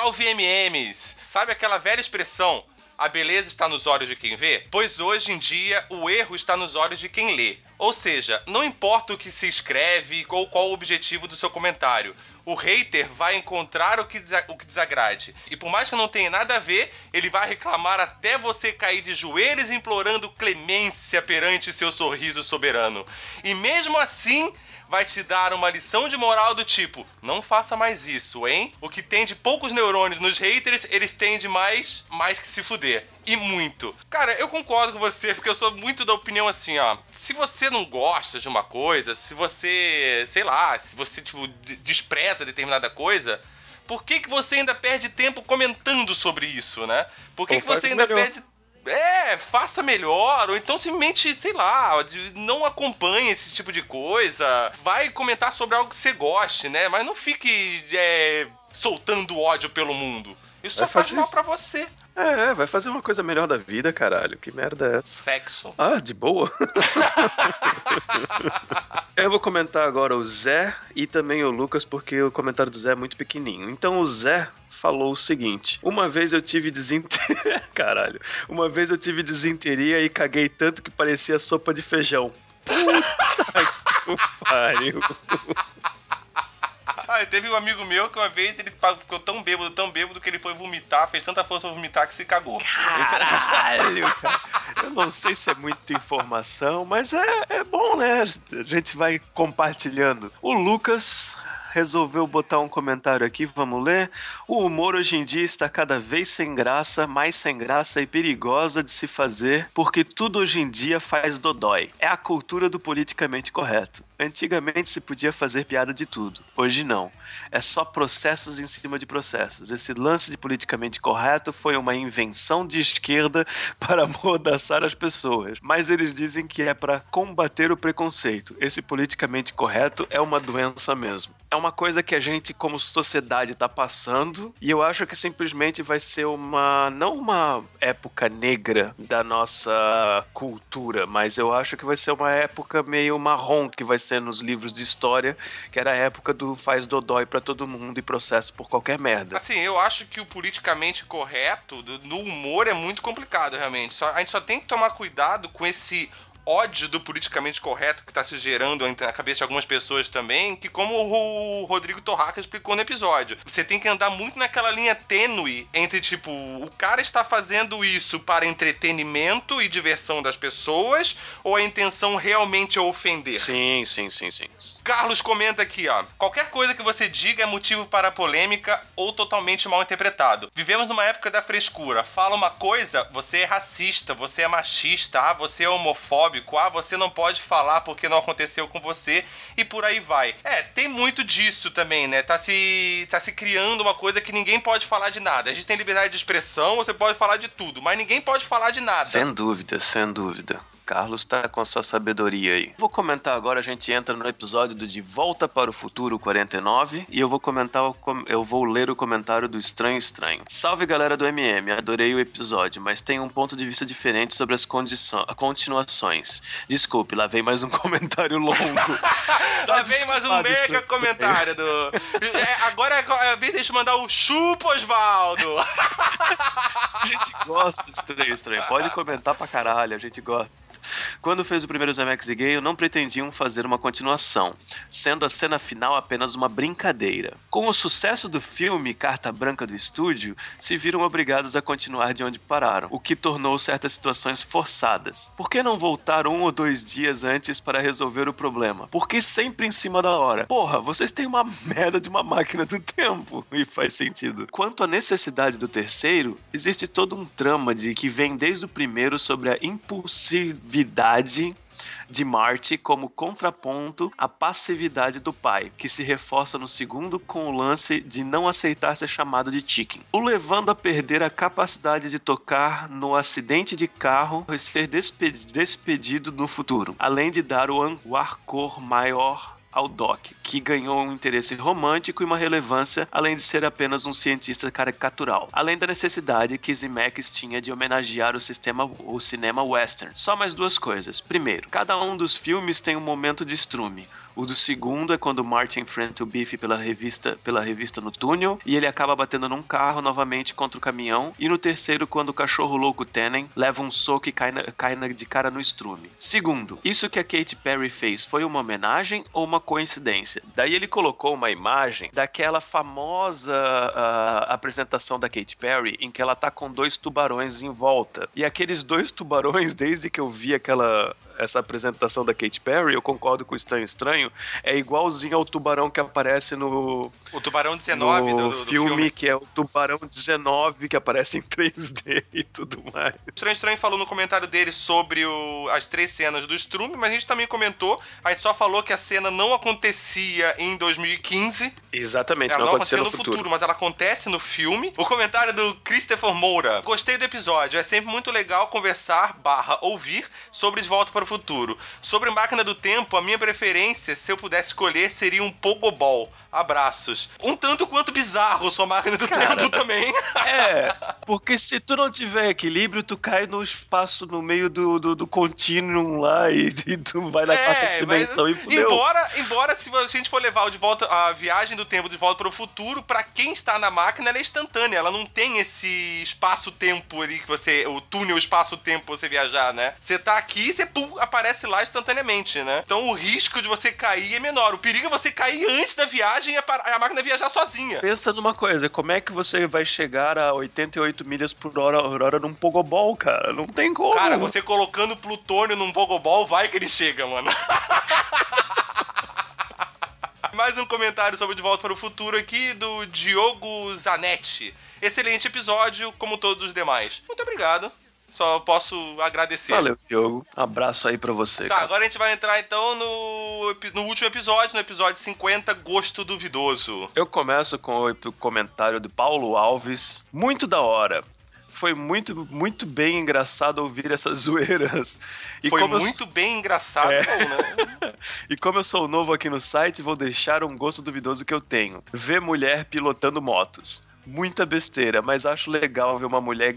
Salve MMs! Sabe aquela velha expressão, a beleza está nos olhos de quem vê? Pois hoje em dia o erro está nos olhos de quem lê. Ou seja, não importa o que se escreve ou qual o objetivo do seu comentário, o hater vai encontrar o que, o que desagrade. E por mais que não tenha nada a ver, ele vai reclamar até você cair de joelhos implorando clemência perante seu sorriso soberano. E mesmo assim, vai te dar uma lição de moral do tipo: não faça mais isso, hein? O que tem de poucos neurônios nos haters, eles têm de mais, mais que se fuder. E muito. Cara, eu concordo com você, porque eu sou muito da opinião assim, ó. Se você não gosta de uma coisa, se você, sei lá, se você, tipo, de- despreza determinada coisa, por que, que você ainda perde tempo comentando sobre isso, né? Por que, que você ainda melhor. perde é, faça melhor, ou então simplesmente, sei lá, não acompanhe esse tipo de coisa. Vai comentar sobre algo que você goste, né? Mas não fique é, soltando ódio pelo mundo. Isso só Vai faz fazer- mal pra você. É, vai fazer uma coisa melhor da vida, caralho. Que merda é essa? Sexo. Ah, de boa. Eu vou comentar agora o Zé e também o Lucas, porque o comentário do Zé é muito pequenininho. Então o Zé falou o seguinte: Uma vez eu tive desinteria. Caralho. Uma vez eu tive desinteria e caguei tanto que parecia sopa de feijão. Puta que pariu. Ah, teve um amigo meu que uma vez ele ficou tão bêbado, tão bêbado que ele foi vomitar, fez tanta força pra vomitar que se cagou. É- Caralho, cara. Eu não sei se é muita informação, mas é, é bom, né? A gente vai compartilhando. O Lucas resolveu botar um comentário aqui, vamos ler. O humor hoje em dia está cada vez sem graça, mais sem graça e perigosa de se fazer, porque tudo hoje em dia faz dodói. É a cultura do politicamente correto. Antigamente se podia fazer piada de tudo, hoje não. É só processos em cima de processos. Esse lance de politicamente correto foi uma invenção de esquerda para amordaçar as pessoas. Mas eles dizem que é para combater o preconceito. Esse politicamente correto é uma doença mesmo. É uma coisa que a gente, como sociedade, tá passando. E eu acho que simplesmente vai ser uma. Não uma época negra da nossa cultura, mas eu acho que vai ser uma época meio marrom que vai ser nos livros de história, que era a época do faz dodói pra todo mundo e processo por qualquer merda. Assim, eu acho que o politicamente correto do- no humor é muito complicado, realmente. Só- a gente só tem que tomar cuidado com esse ódio do politicamente correto que tá se gerando na cabeça de algumas pessoas também, que como o Rodrigo Torraca explicou no episódio, você tem que andar muito naquela linha tênue entre, tipo, o cara está fazendo isso para entretenimento e diversão das pessoas, ou a intenção realmente é ofender? Sim, sim, sim, sim. Carlos comenta aqui, ó. Qualquer coisa que você diga é motivo para polêmica ou totalmente mal interpretado. Vivemos numa época da frescura. Fala uma coisa, você é racista, você é machista, ah, você é homofóbico, ah, você não pode falar porque não aconteceu com você e por aí vai. É, tem muito disso também, né? Tá se tá se criando uma coisa que ninguém pode falar de nada. A gente tem liberdade de expressão, você pode falar de tudo, mas ninguém pode falar de nada. Sem dúvida, sem dúvida. Carlos tá com a sua sabedoria aí. Vou comentar agora, a gente entra no episódio do De Volta para o Futuro 49 e eu vou comentar, eu vou ler o comentário do Estranho Estranho. Salve galera do MM, adorei o episódio, mas tem um ponto de vista diferente sobre as condições, continuações. Desculpe, lá vem mais um comentário longo. Tá Lá vem mais um mega comentário do. É, agora é a vez de mandar o chupa, Osvaldo! A gente gosta, Estranho Estranho. Pode comentar pra caralho, a gente gosta. Quando fez o primeiro Zemeckis e Gale, não pretendiam fazer uma continuação, sendo a cena final apenas uma brincadeira. Com o sucesso do filme Carta Branca do estúdio, se viram obrigados a continuar de onde pararam, o que tornou certas situações forçadas. Por que não voltar um ou dois dias antes para resolver o problema? Por que sempre em cima da hora? Porra, vocês têm uma merda de uma máquina do tempo. E faz sentido. Quanto à necessidade do terceiro, existe todo um trama de que vem desde o primeiro sobre a impulsividade de Marty como contraponto à passividade do pai, que se reforça no segundo com o lance de não aceitar ser chamado de chicken, o levando a perder a capacidade de tocar no acidente de carro e ser despe- despedido no futuro, além de dar o o arcor maior ao Doc, que ganhou um interesse romântico e uma relevância, além de ser apenas um cientista caricatural. Além da necessidade que Zemeckis tinha de homenagear o, sistema, o cinema western. Só mais duas coisas. Primeiro, cada um dos filmes tem um momento de estrume. O do segundo é quando Martin enfrenta o Biff pela revista, pela revista no túnel e ele acaba batendo num carro novamente contra o caminhão. E no terceiro, quando o cachorro louco Tenen leva um soco e cai, na- cai na- de cara no estrume. Segundo, isso que a Katy Perry fez foi uma homenagem ou uma coincidência? Daí ele colocou uma imagem daquela famosa ah, apresentação da Katy Perry em que ela tá com dois tubarões em volta. E aqueles dois tubarões, desde que eu vi aquela essa apresentação da Katy Perry, eu concordo com o Estranho Estranho, é igualzinho ao tubarão que aparece no, O Tubarão 19 no do, do filme, filme. que é o Tubarão 19, que aparece em 3D e tudo mais. O Estranho Estranho falou no comentário dele sobre o- as três cenas do Strume, mas a gente também comentou, a gente só falou que a cena não acontecia em 2015, Exatamente, ela não não acontecia no no futuro. mas ela acontece no filme. O comentário do Christopher Moura. Gostei do episódio, é sempre muito legal conversar, barra, ouvir sobre De Volta para o Futuro. Sobre Máquina do Tempo, a minha preferência, se eu pudesse escolher, seria um Pogobol. Abraços. Um tanto quanto bizarro sua Máquina do Tempo também. É, porque se tu não tiver equilíbrio, tu cai no espaço, no meio do, do, do contínuo lá e, e tu vai na quarta dimensão e fudeu. É, embora, embora se a gente for levar de volta a viagem do tempo de volta para o futuro, pra quem está na máquina ela é instantânea, ela não tem esse espaço-tempo ali que você, o túnel espaço-tempo pra você viajar, né? Você tá aqui, você pum, aparece lá instantaneamente, né? Então o risco de você cair é menor. O perigo é você cair antes da viagem e a, máquina viajar sozinha. Pensa numa coisa, como é que você vai chegar a 88 milhas por hora, por hora num pogobol, cara? Não tem como. Cara, você colocando plutônio num Pogobol, vai que ele chega, mano. Mais um comentário sobre De Volta para o Futuro aqui do Diogo Zanetti. Excelente episódio, como todos os demais. Muito obrigado. Só posso agradecer. Valeu, Diogo. Abraço aí pra você. Tá, cara. agora a gente vai entrar então no, no último episódio, no episódio 50, Gosto Duvidoso. Eu começo com o comentário de Paulo Alves. Muito da hora. Foi muito, muito bem engraçado ouvir essas zoeiras. E Foi como eu muito bem engraçado, É. não, né? E como eu sou novo aqui no site, vou deixar um gosto duvidoso que eu tenho. Ver mulher pilotando motos. Muita besteira, mas acho legal ver uma mulher.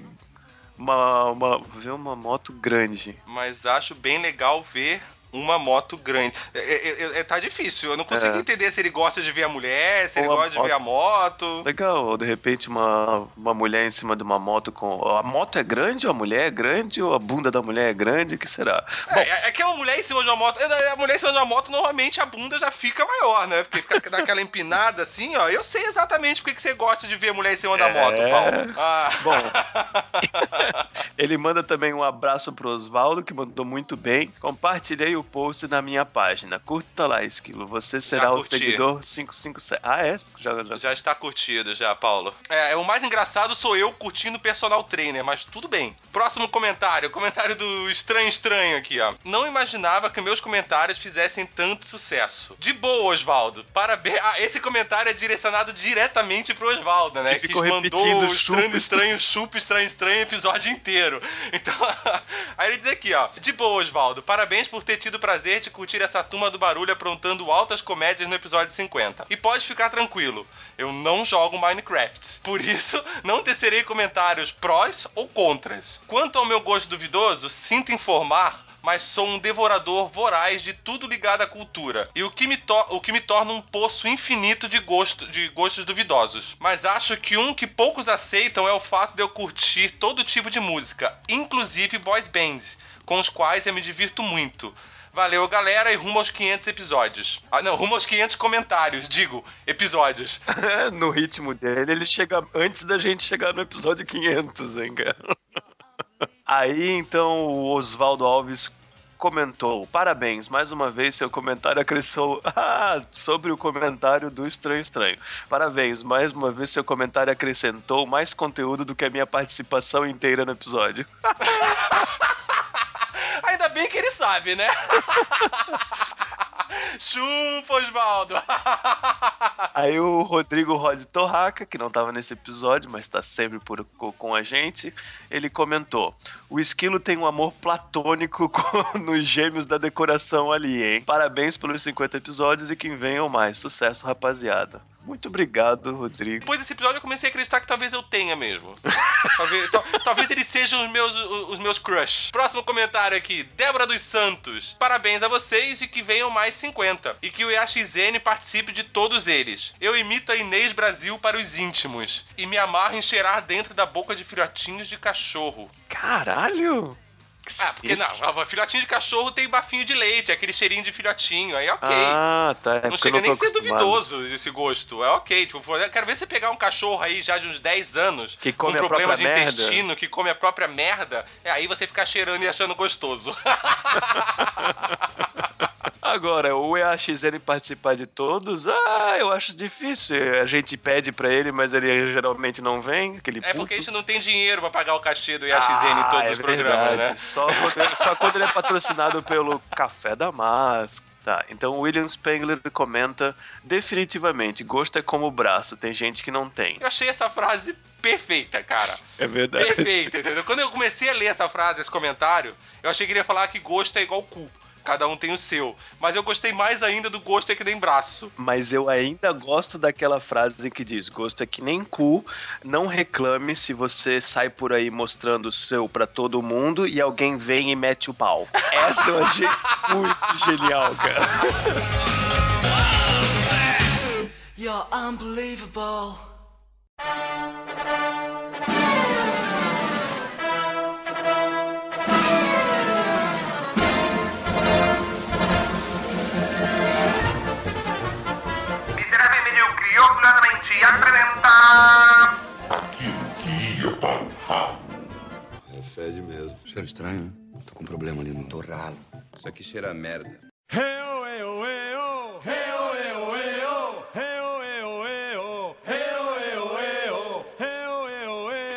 Uma, uma, ver uma moto grande. Mas acho bem legal ver uma moto grande. É, é, é, tá difícil, eu não consigo É. entender se ele gosta de ver a mulher, se ele Ou gosta de ver a moto. Legal, ou de repente uma, uma mulher em cima de uma moto com. A moto é grande, ou a mulher é grande, ou a bunda da mulher é grande, o que será? É, é, é que uma mulher em cima de uma moto. é, A mulher em cima de uma moto, normalmente a bunda já fica maior, né? Porque fica daquela empinada assim, ó. Eu sei exatamente porque que você gosta de ver a mulher em cima da É. moto, Paulo. Ah. Bom, ele manda também um abraço pro Oswaldo, que mandou muito bem. Compartilhei o post na minha página. Curta lá, Esquilo. Você será o seguidor 557. Ah, é? Já, já. Já está curtido, já, Paulo. É, o mais engraçado sou eu curtindo personal trainer, mas tudo bem. Próximo comentário, comentário do Estranho Estranho aqui, ó. Não imaginava que meus comentários fizessem tanto sucesso. De boa, Osvaldo. Parabéns. Ah, esse comentário é direcionado diretamente pro Osvaldo, né? Que ficou mandou o Estranho Estranho, chupa, Estranho Estranho o episódio inteiro. Então, aí ele diz aqui, ó. De boa, Osvaldo. Parabéns por ter tido o prazer de curtir essa turma do barulho aprontando altas comédias no episódio 50. E pode ficar tranquilo, eu não jogo Minecraft. Por isso, não tecerei comentários prós ou contras. Quanto ao meu gosto duvidoso, sinto informar mas sou um devorador voraz de tudo ligado à cultura. E o que me, o que me torna um poço infinito de, gosto, de gostos duvidosos. Mas acho que um que poucos aceitam é o fato de eu curtir todo tipo de música, inclusive boys bands. com os quais eu me divirto muito. Valeu, galera, e rumo aos 500 episódios. Ah, não, rumo aos 500 comentários, digo, episódios. no ritmo dele, ele chega antes da gente chegar no episódio 500, hein, cara? Aí, então, o Oswaldo Alves comentou: Parabéns, mais uma vez seu comentário acrescentou. Ah, sobre o comentário do Estranho Estranho. Parabéns, mais uma vez seu comentário acrescentou mais conteúdo do que a minha participação inteira no episódio. Bem que ele sabe, né? Chupa, Osvaldo! Aí o Rodrigo Rod Torraca, que não tava nesse episódio, mas tá sempre por, com a gente, ele comentou: O esquilo tem um amor platônico com, nos gêmeos da decoração ali, hein? Parabéns pelos 50 episódios e que venham mais. Sucesso, rapaziada. Muito obrigado, Rodrigo. Depois desse episódio eu comecei a acreditar que talvez eu tenha mesmo. talvez, tal- talvez eles sejam os meus, os meus crush. Próximo comentário aqui, Débora dos Santos. Parabéns a vocês e que venham mais 50. E que o IAXN participe de todos eles. Eu imito a Inês Brasil para os íntimos. E me amarro em cheirar dentro da boca de filhotinhos de cachorro. Caralho! Ah, porque não, filhotinho de cachorro tem bafinho de leite, aquele cheirinho de filhotinho, aí ok. Ah, tá. É não chega não nem a ser duvidoso esse gosto. É ok. Tipo, quero ver você pegar um cachorro aí já de uns 10 anos Que come com a problema de merda. intestino, que come a própria merda. É aí você ficar cheirando e achando gostoso. Agora, o EAXN participar de todos, ah, eu acho difícil. A gente pede pra ele, mas ele geralmente não vem, aquele é porque a puto. gente não tem dinheiro pra pagar o cachê do IAXN em Ah, todos é os programas, verdade. né? Só quando, ele, só quando ele é patrocinado pelo Café Damasco. Tá, então o William Spengler comenta: definitivamente, gosto é como o braço, tem gente que não tem. Eu achei essa frase perfeita, cara. É verdade. Perfeita, entendeu? Quando eu comecei a ler essa frase, esse comentário, eu achei que ele ia falar que gosto é igual cu. Cada um tem o seu. Mas eu gostei mais ainda do gosto é que nem braço. Mas eu ainda gosto daquela frase que diz: gosto é que nem cu, não reclame se você sai por aí mostrando o seu pra todo mundo e alguém vem e mete o pau. Essa eu achei muito genial, cara. You're unbelievable. Aquilo que ia para o ralo. É fede mesmo. Cheiro estranho, né? Tô com um problema ali no torralo. Isso aqui cheira a merda.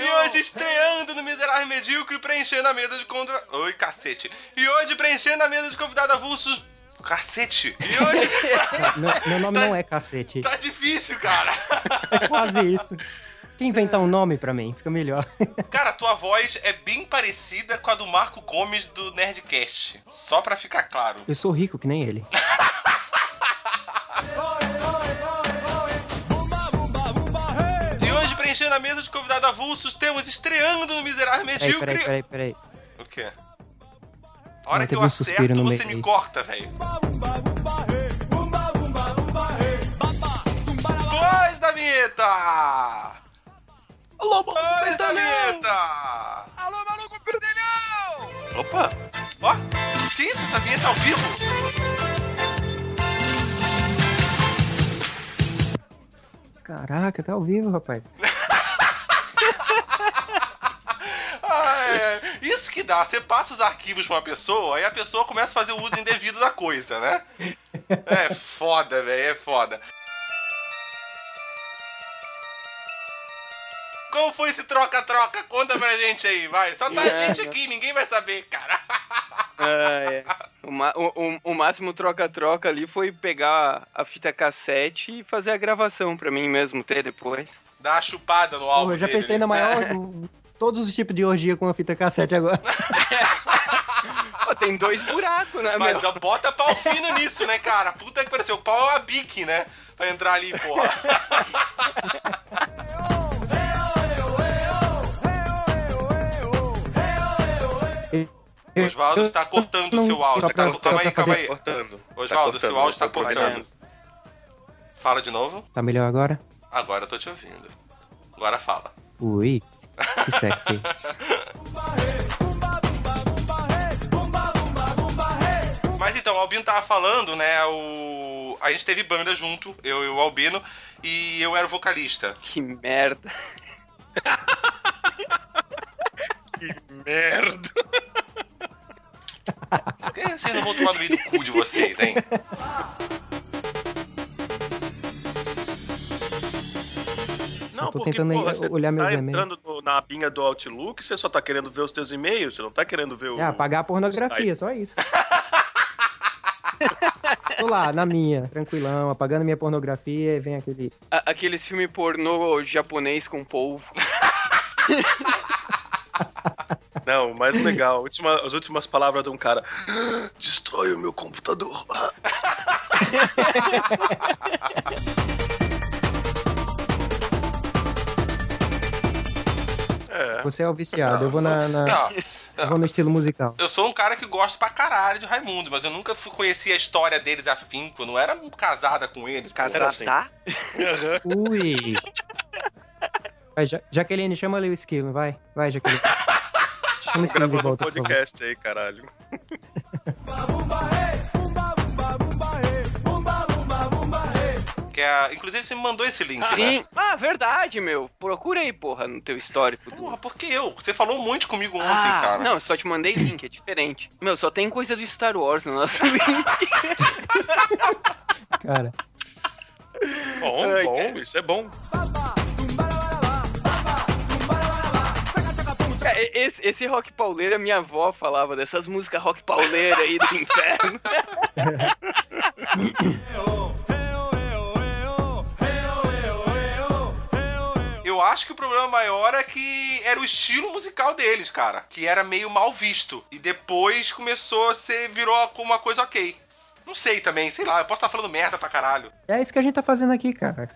E hoje estreando no Miserável Medíocre, preenchendo a mesa de contra... Oi, cacete. E hoje preenchendo a mesa de convidado avulsos... Cacete. E hoje... Meu, meu nome não é cacete. tá difícil, cara. É quase isso. Você quer inventar um nome pra mim? Fica melhor. Cara, tua voz é bem parecida com a do Marco Gomes do Nerdcast. Só pra ficar claro. Eu sou rico que nem ele. E hoje, preenchendo a mesa de convidado avulsos, temos estreando no Miserável Peraí, Medíocre... peraí, peraí, peraí. O quê? A hora Não, que eu teve um acerto, suspiro no você meio me corta, velho. Voz da vinheta! Alô, Voz da vinheta! Alô, maluco pedelhão! Opa! Ó, que isso? Essa vinheta é ao vivo? Caraca, tá ao vivo, rapaz. Ah, é. Isso que dá. Você passa os arquivos pra uma pessoa, aí a pessoa começa a fazer o uso indevido da coisa, né? É foda, velho, é foda. Como foi esse troca-troca? Conta pra gente aí, vai. Só tá a gente aqui, ninguém vai saber, cara. Ah, é. o, o- o- máximo troca-troca ali foi pegar a fita cassete e fazer a gravação pra mim mesmo ter depois. Dá uma chupada no Pô, álbum eu já dele. pensei na maior. Todos os tipos de orgia com a fita cassete agora. Pô, tem dois buracos, né, Mas meu? já bota pau fino nisso, né, cara? Puta que pareceu. O pau é uma bique, né? Pra entrar ali, porra. Oswaldo está cortando o seu áudio. Pra- Tá, calma aí, calma aí. Cortando. Oswaldo, seu áudio está cortando. Fala de novo. Tá melhor agora? Agora eu tô te ouvindo. Agora fala. Ui, que sexy. Mas então, o Albino tava falando, né? O... A gente teve banda junto, eu e o Albino, e eu era o vocalista. Que merda. Merda. Por que vocês não vão tomar no meio do cu de vocês, hein? Só tô tentando você olhar meus tá e-mails. entrando no- na abinha do Outlook, você só tá querendo ver os teus e-mails, você não tá querendo ver o... É, apagar a pornografia, só isso. Tô lá, na minha, tranquilão, apagando minha pornografia e vem aquele. A- aqueles filmes pornô japonês com polvo. Não, o mais legal, última- as últimas palavras de um cara. Destrói o meu computador. É. Você é o viciado, eu vou na. na- Não, eu vou no estilo musical. eu sou um cara que gosta pra caralho de Raimundo, mas eu nunca fui conhecer a história deles afinco, eu não era casada com eles. Casar, assim. tá? Ui! Vai, Ja- Jaqueline, chama ali o esquilo, vai. Vai, Jaqueline. Chama o esquilo de Gravando um volta, podcast aí, caralho. Que é, inclusive você me mandou esse link, né? Sim. Ah, verdade, meu. Procura aí, porra, no teu histórico. do- Porra, por que eu? Você falou muito comigo ontem, Ah, cara. não, só te mandei link, é diferente. Meu, só tem coisa do Star Wars no nosso link. Cara, Bom, Ai, bom, cara. isso é bom. E- esse, esse rock pauleira, minha avó falava dessas músicas rock pauleira aí do inferno. acho que o problema maior é que era o estilo musical deles, cara. Que era meio mal visto. E depois começou a ser. virou uma coisa ok. Não sei também, sei lá, eu posso estar falando merda pra caralho. é isso que a gente tá fazendo aqui, cara.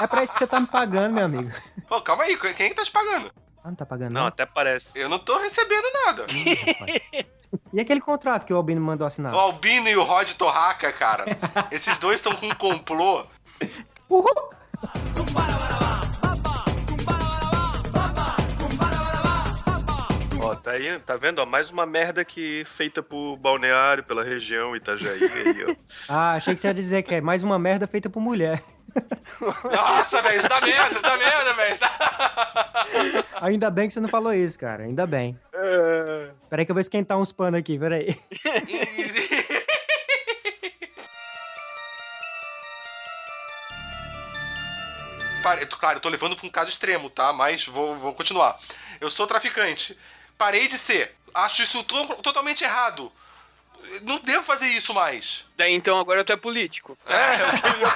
É pra isso que você tá me pagando, meu amigo. Pô, calma aí, quem é que tá te pagando? Ah, não tá pagando, Não, não? até parece. Eu não tô recebendo nada. E aquele contrato que o Albino mandou assinar? O Albino e o Rod Torraca, cara. Esses dois estão com um complô. Uhul! Ó, tá aí, tá vendo? Ó, mais uma merda que feita por balneário, pela região Itajaí aí, ó. Ah, achei que você ia dizer que é mais uma merda feita por mulher. Nossa, velho, isso dá merda, isso dá merda, velho. dá- Ainda bem que você não falou isso, cara. Ainda bem. Peraí que eu vou esquentar uns panos aqui, peraí. Claro, eu tô levando pra um caso extremo, tá? Mas vou, vou continuar. Eu sou traficante. Parei de ser. Acho isso to- totalmente errado. Não devo fazer isso mais. Daí então agora tu é político. É, eu queria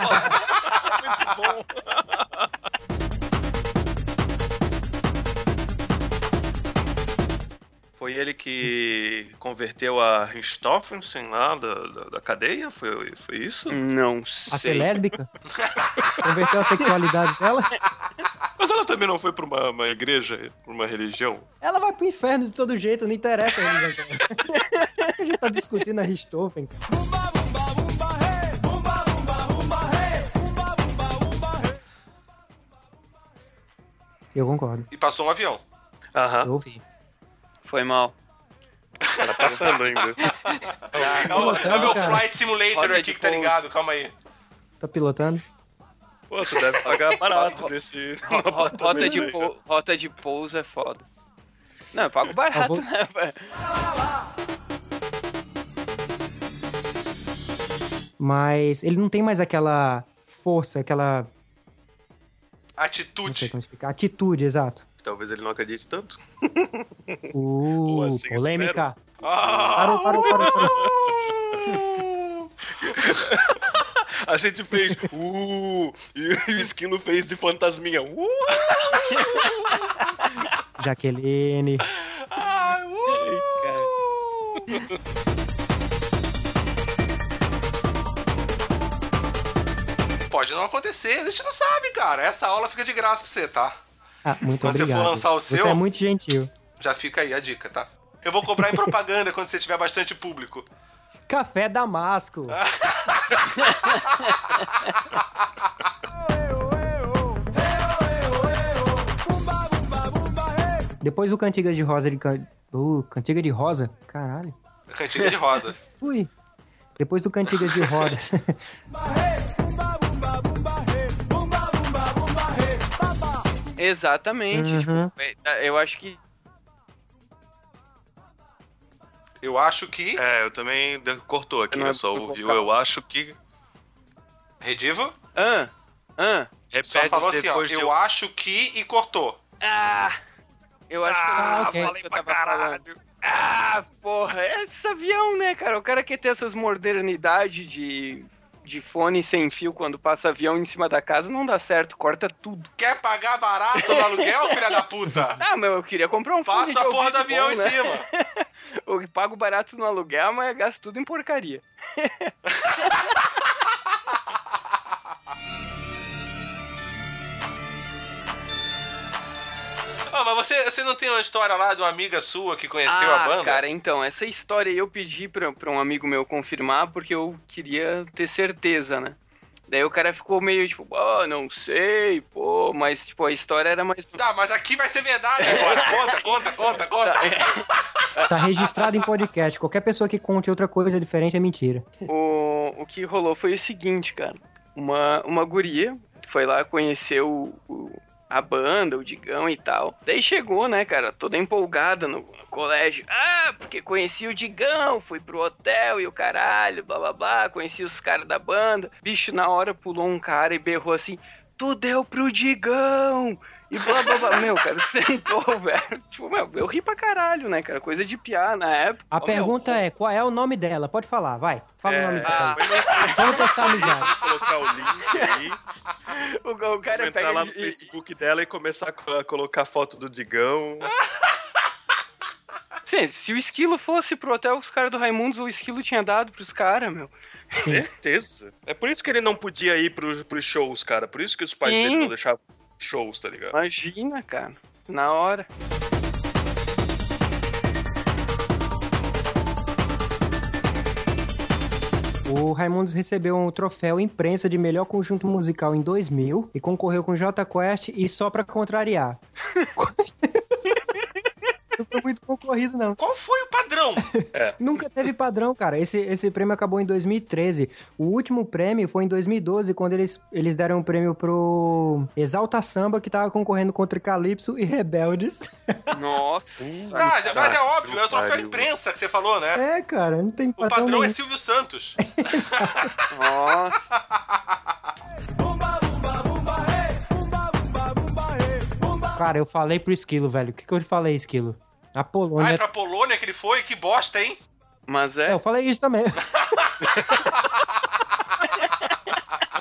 Foi ele que converteu a Richthofen lá da, da, da cadeia? Foi, foi isso? Não A ser sei. lésbica? Converteu a sexualidade dela? Mas ela também não foi pra uma, uma igreja, pra uma religião? Ela vai pro inferno de todo jeito, não interessa. a religião dela. a gente tá discutindo a Richthofen. Eu concordo. E passou um avião. Aham, Eu ouvi. Foi mal. tá passando ainda. É o, é o meu cara. Flight Simulator Roda aqui que tá ligado, calma aí. Tá pilotando? Pô, tu deve pagar barato ro- Rota de, pou- rota de pouso é foda. Não, eu pago barato, Eu vou- né, velho? Mas ele não tem mais aquela força, aquela. Não sei Atitude. como explicar. Atitude, exato. Talvez ele não acredite tanto. Uh, assim polêmica. Ah! Parou, parou, parou, parou. A gente fez uh, e o esquilo fez de fantasminha. Uh. Jaqueline. Ah, uh! Pode não acontecer, a gente não sabe, cara. Essa aula fica de graça pra você, tá? Ah, muito Quando você for obrigado. lançar o Você seu- é muito gentil. Já fica aí a dica, tá? Eu vou cobrar em propaganda quando você tiver bastante público. Café Damasco. Depois o Cantiga de Rosa de. Can... Uh, Cantiga de Rosa? Caralho. Cantiga de rosa. Fui. Depois do Cantigas de Rodas. Exatamente. Uhum. Tipo, é, eu acho que. Eu acho que. É, eu também cortou aqui, Não é eu só ouviu. Eu acho que. Redivo? Ah, ah, Só Repete falou assim, ó. depois de Eu acho que e cortou. ah. Eu acho que eu Ah, não ok. falei que eu tava falando. Ah, porra, esse avião, né, cara? O cara quer ter essas modernidades de, de fone sem fio quando passa avião em cima da casa, não dá certo, corta tudo. Quer pagar barato no aluguel, filha da puta? Ah, meu, eu queria comprar um fone Passa a porra do avião bom, em né? cima. Eu pago barato no aluguel, mas gasto tudo em porcaria. Ah, mas você, você não tem uma história lá de uma amiga sua que conheceu ah, a banda? cara, então, essa história aí eu pedi pra, pra um amigo meu confirmar porque eu queria ter certeza, né? Daí o cara ficou meio tipo, ah, não sei, pô, mas tipo, a história era mais. Tá, mas aqui vai ser verdade agora. Conta, conta, conta, conta. Tá registrado em podcast. Qualquer pessoa que conte outra coisa diferente é mentira. O, o que rolou foi o seguinte, cara. Uma, uma guria foi lá conhecer o, o- a banda, o Digão e tal. Daí chegou, né, cara, toda empolgada no colégio. Ah, porque conheci o Digão, fui pro hotel e o caralho, blá blá blá. Conheci os caras da banda. Bicho, na hora pulou um cara e berrou assim: Tu deu pro Digão! E blá blá blá. Meu, cara, sentou, velho. Tipo, meu, eu ri pra caralho, né, cara? Coisa de piar na época. A Ó, meu, pergunta é, qual é o nome dela? Pode falar, vai. Fala o nome ah, dela. Vamos testar a amizade. Colocar o link aí, o, o cara entrar pega lá no e- Facebook dela e começar a co- a colocar foto do Digão. Sim, se o esquilo fosse pro hotel os caras do Raimundos, o esquilo tinha dado pros caras, meu. Certeza. É por isso que ele não podia ir pros, pros shows, cara. Por isso que os pais Sim. dele não deixavam shows, tá ligado? Imagina, cara. Na hora. O Raimundos recebeu um troféu imprensa de melhor conjunto musical em 2000 e concorreu com J Quest e só pra contrariar. Não foi muito concorrido, não. Qual foi o padrão? Nunca teve padrão, cara. Esse, esse prêmio acabou em 2013. O último prêmio foi em 2012, quando eles, eles deram um prêmio pro Exalta Samba, que tava concorrendo contra Calypso e Rebeldes. Nossa. Ah, mas é óbvio, é o troféu imprensa que você falou, né? É, cara, não tem O padrão. padrão é nenhum. Silvio Santos. Nossa. Cara, eu falei pro Esquilo, velho. O que, que eu falei, Esquilo? A Ah, é Polônia. pra Polônia que ele foi? Que bosta, hein? Mas É, é. eu falei isso também.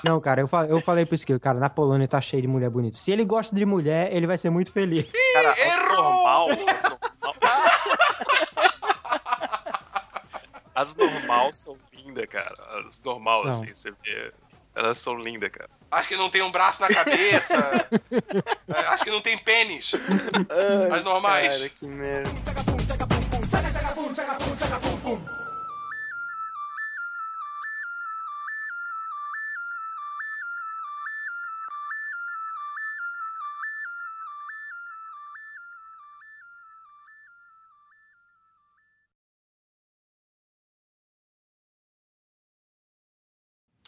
Não, cara, eu falei, eu falei pro Esquilo, cara, na Polônia tá cheio de mulher bonita. Se ele gosta de mulher, ele vai ser muito feliz. Cara, Errou! normal. As normal são lindas, cara. As normal, São. assim, você vê. Elas são lindas, cara. Acho que não tem um braço na cabeça. É, Acho que não tem pênis. As normais. Cara, que merda.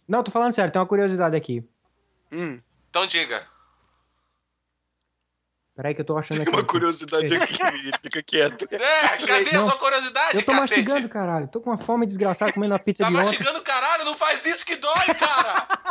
Não, tô falando sério, tem uma curiosidade aqui. Hum. Então diga. Peraí que eu tô achando aqui. Uma curiosidade aqui, fica quieto. É, cadê a Não. sua curiosidade, Eu tô cacete? mastigando, caralho. Tô com uma fome desgraçada comendo a pizza Tá de ontem. mastigando caralho? Não faz isso que dói, cara!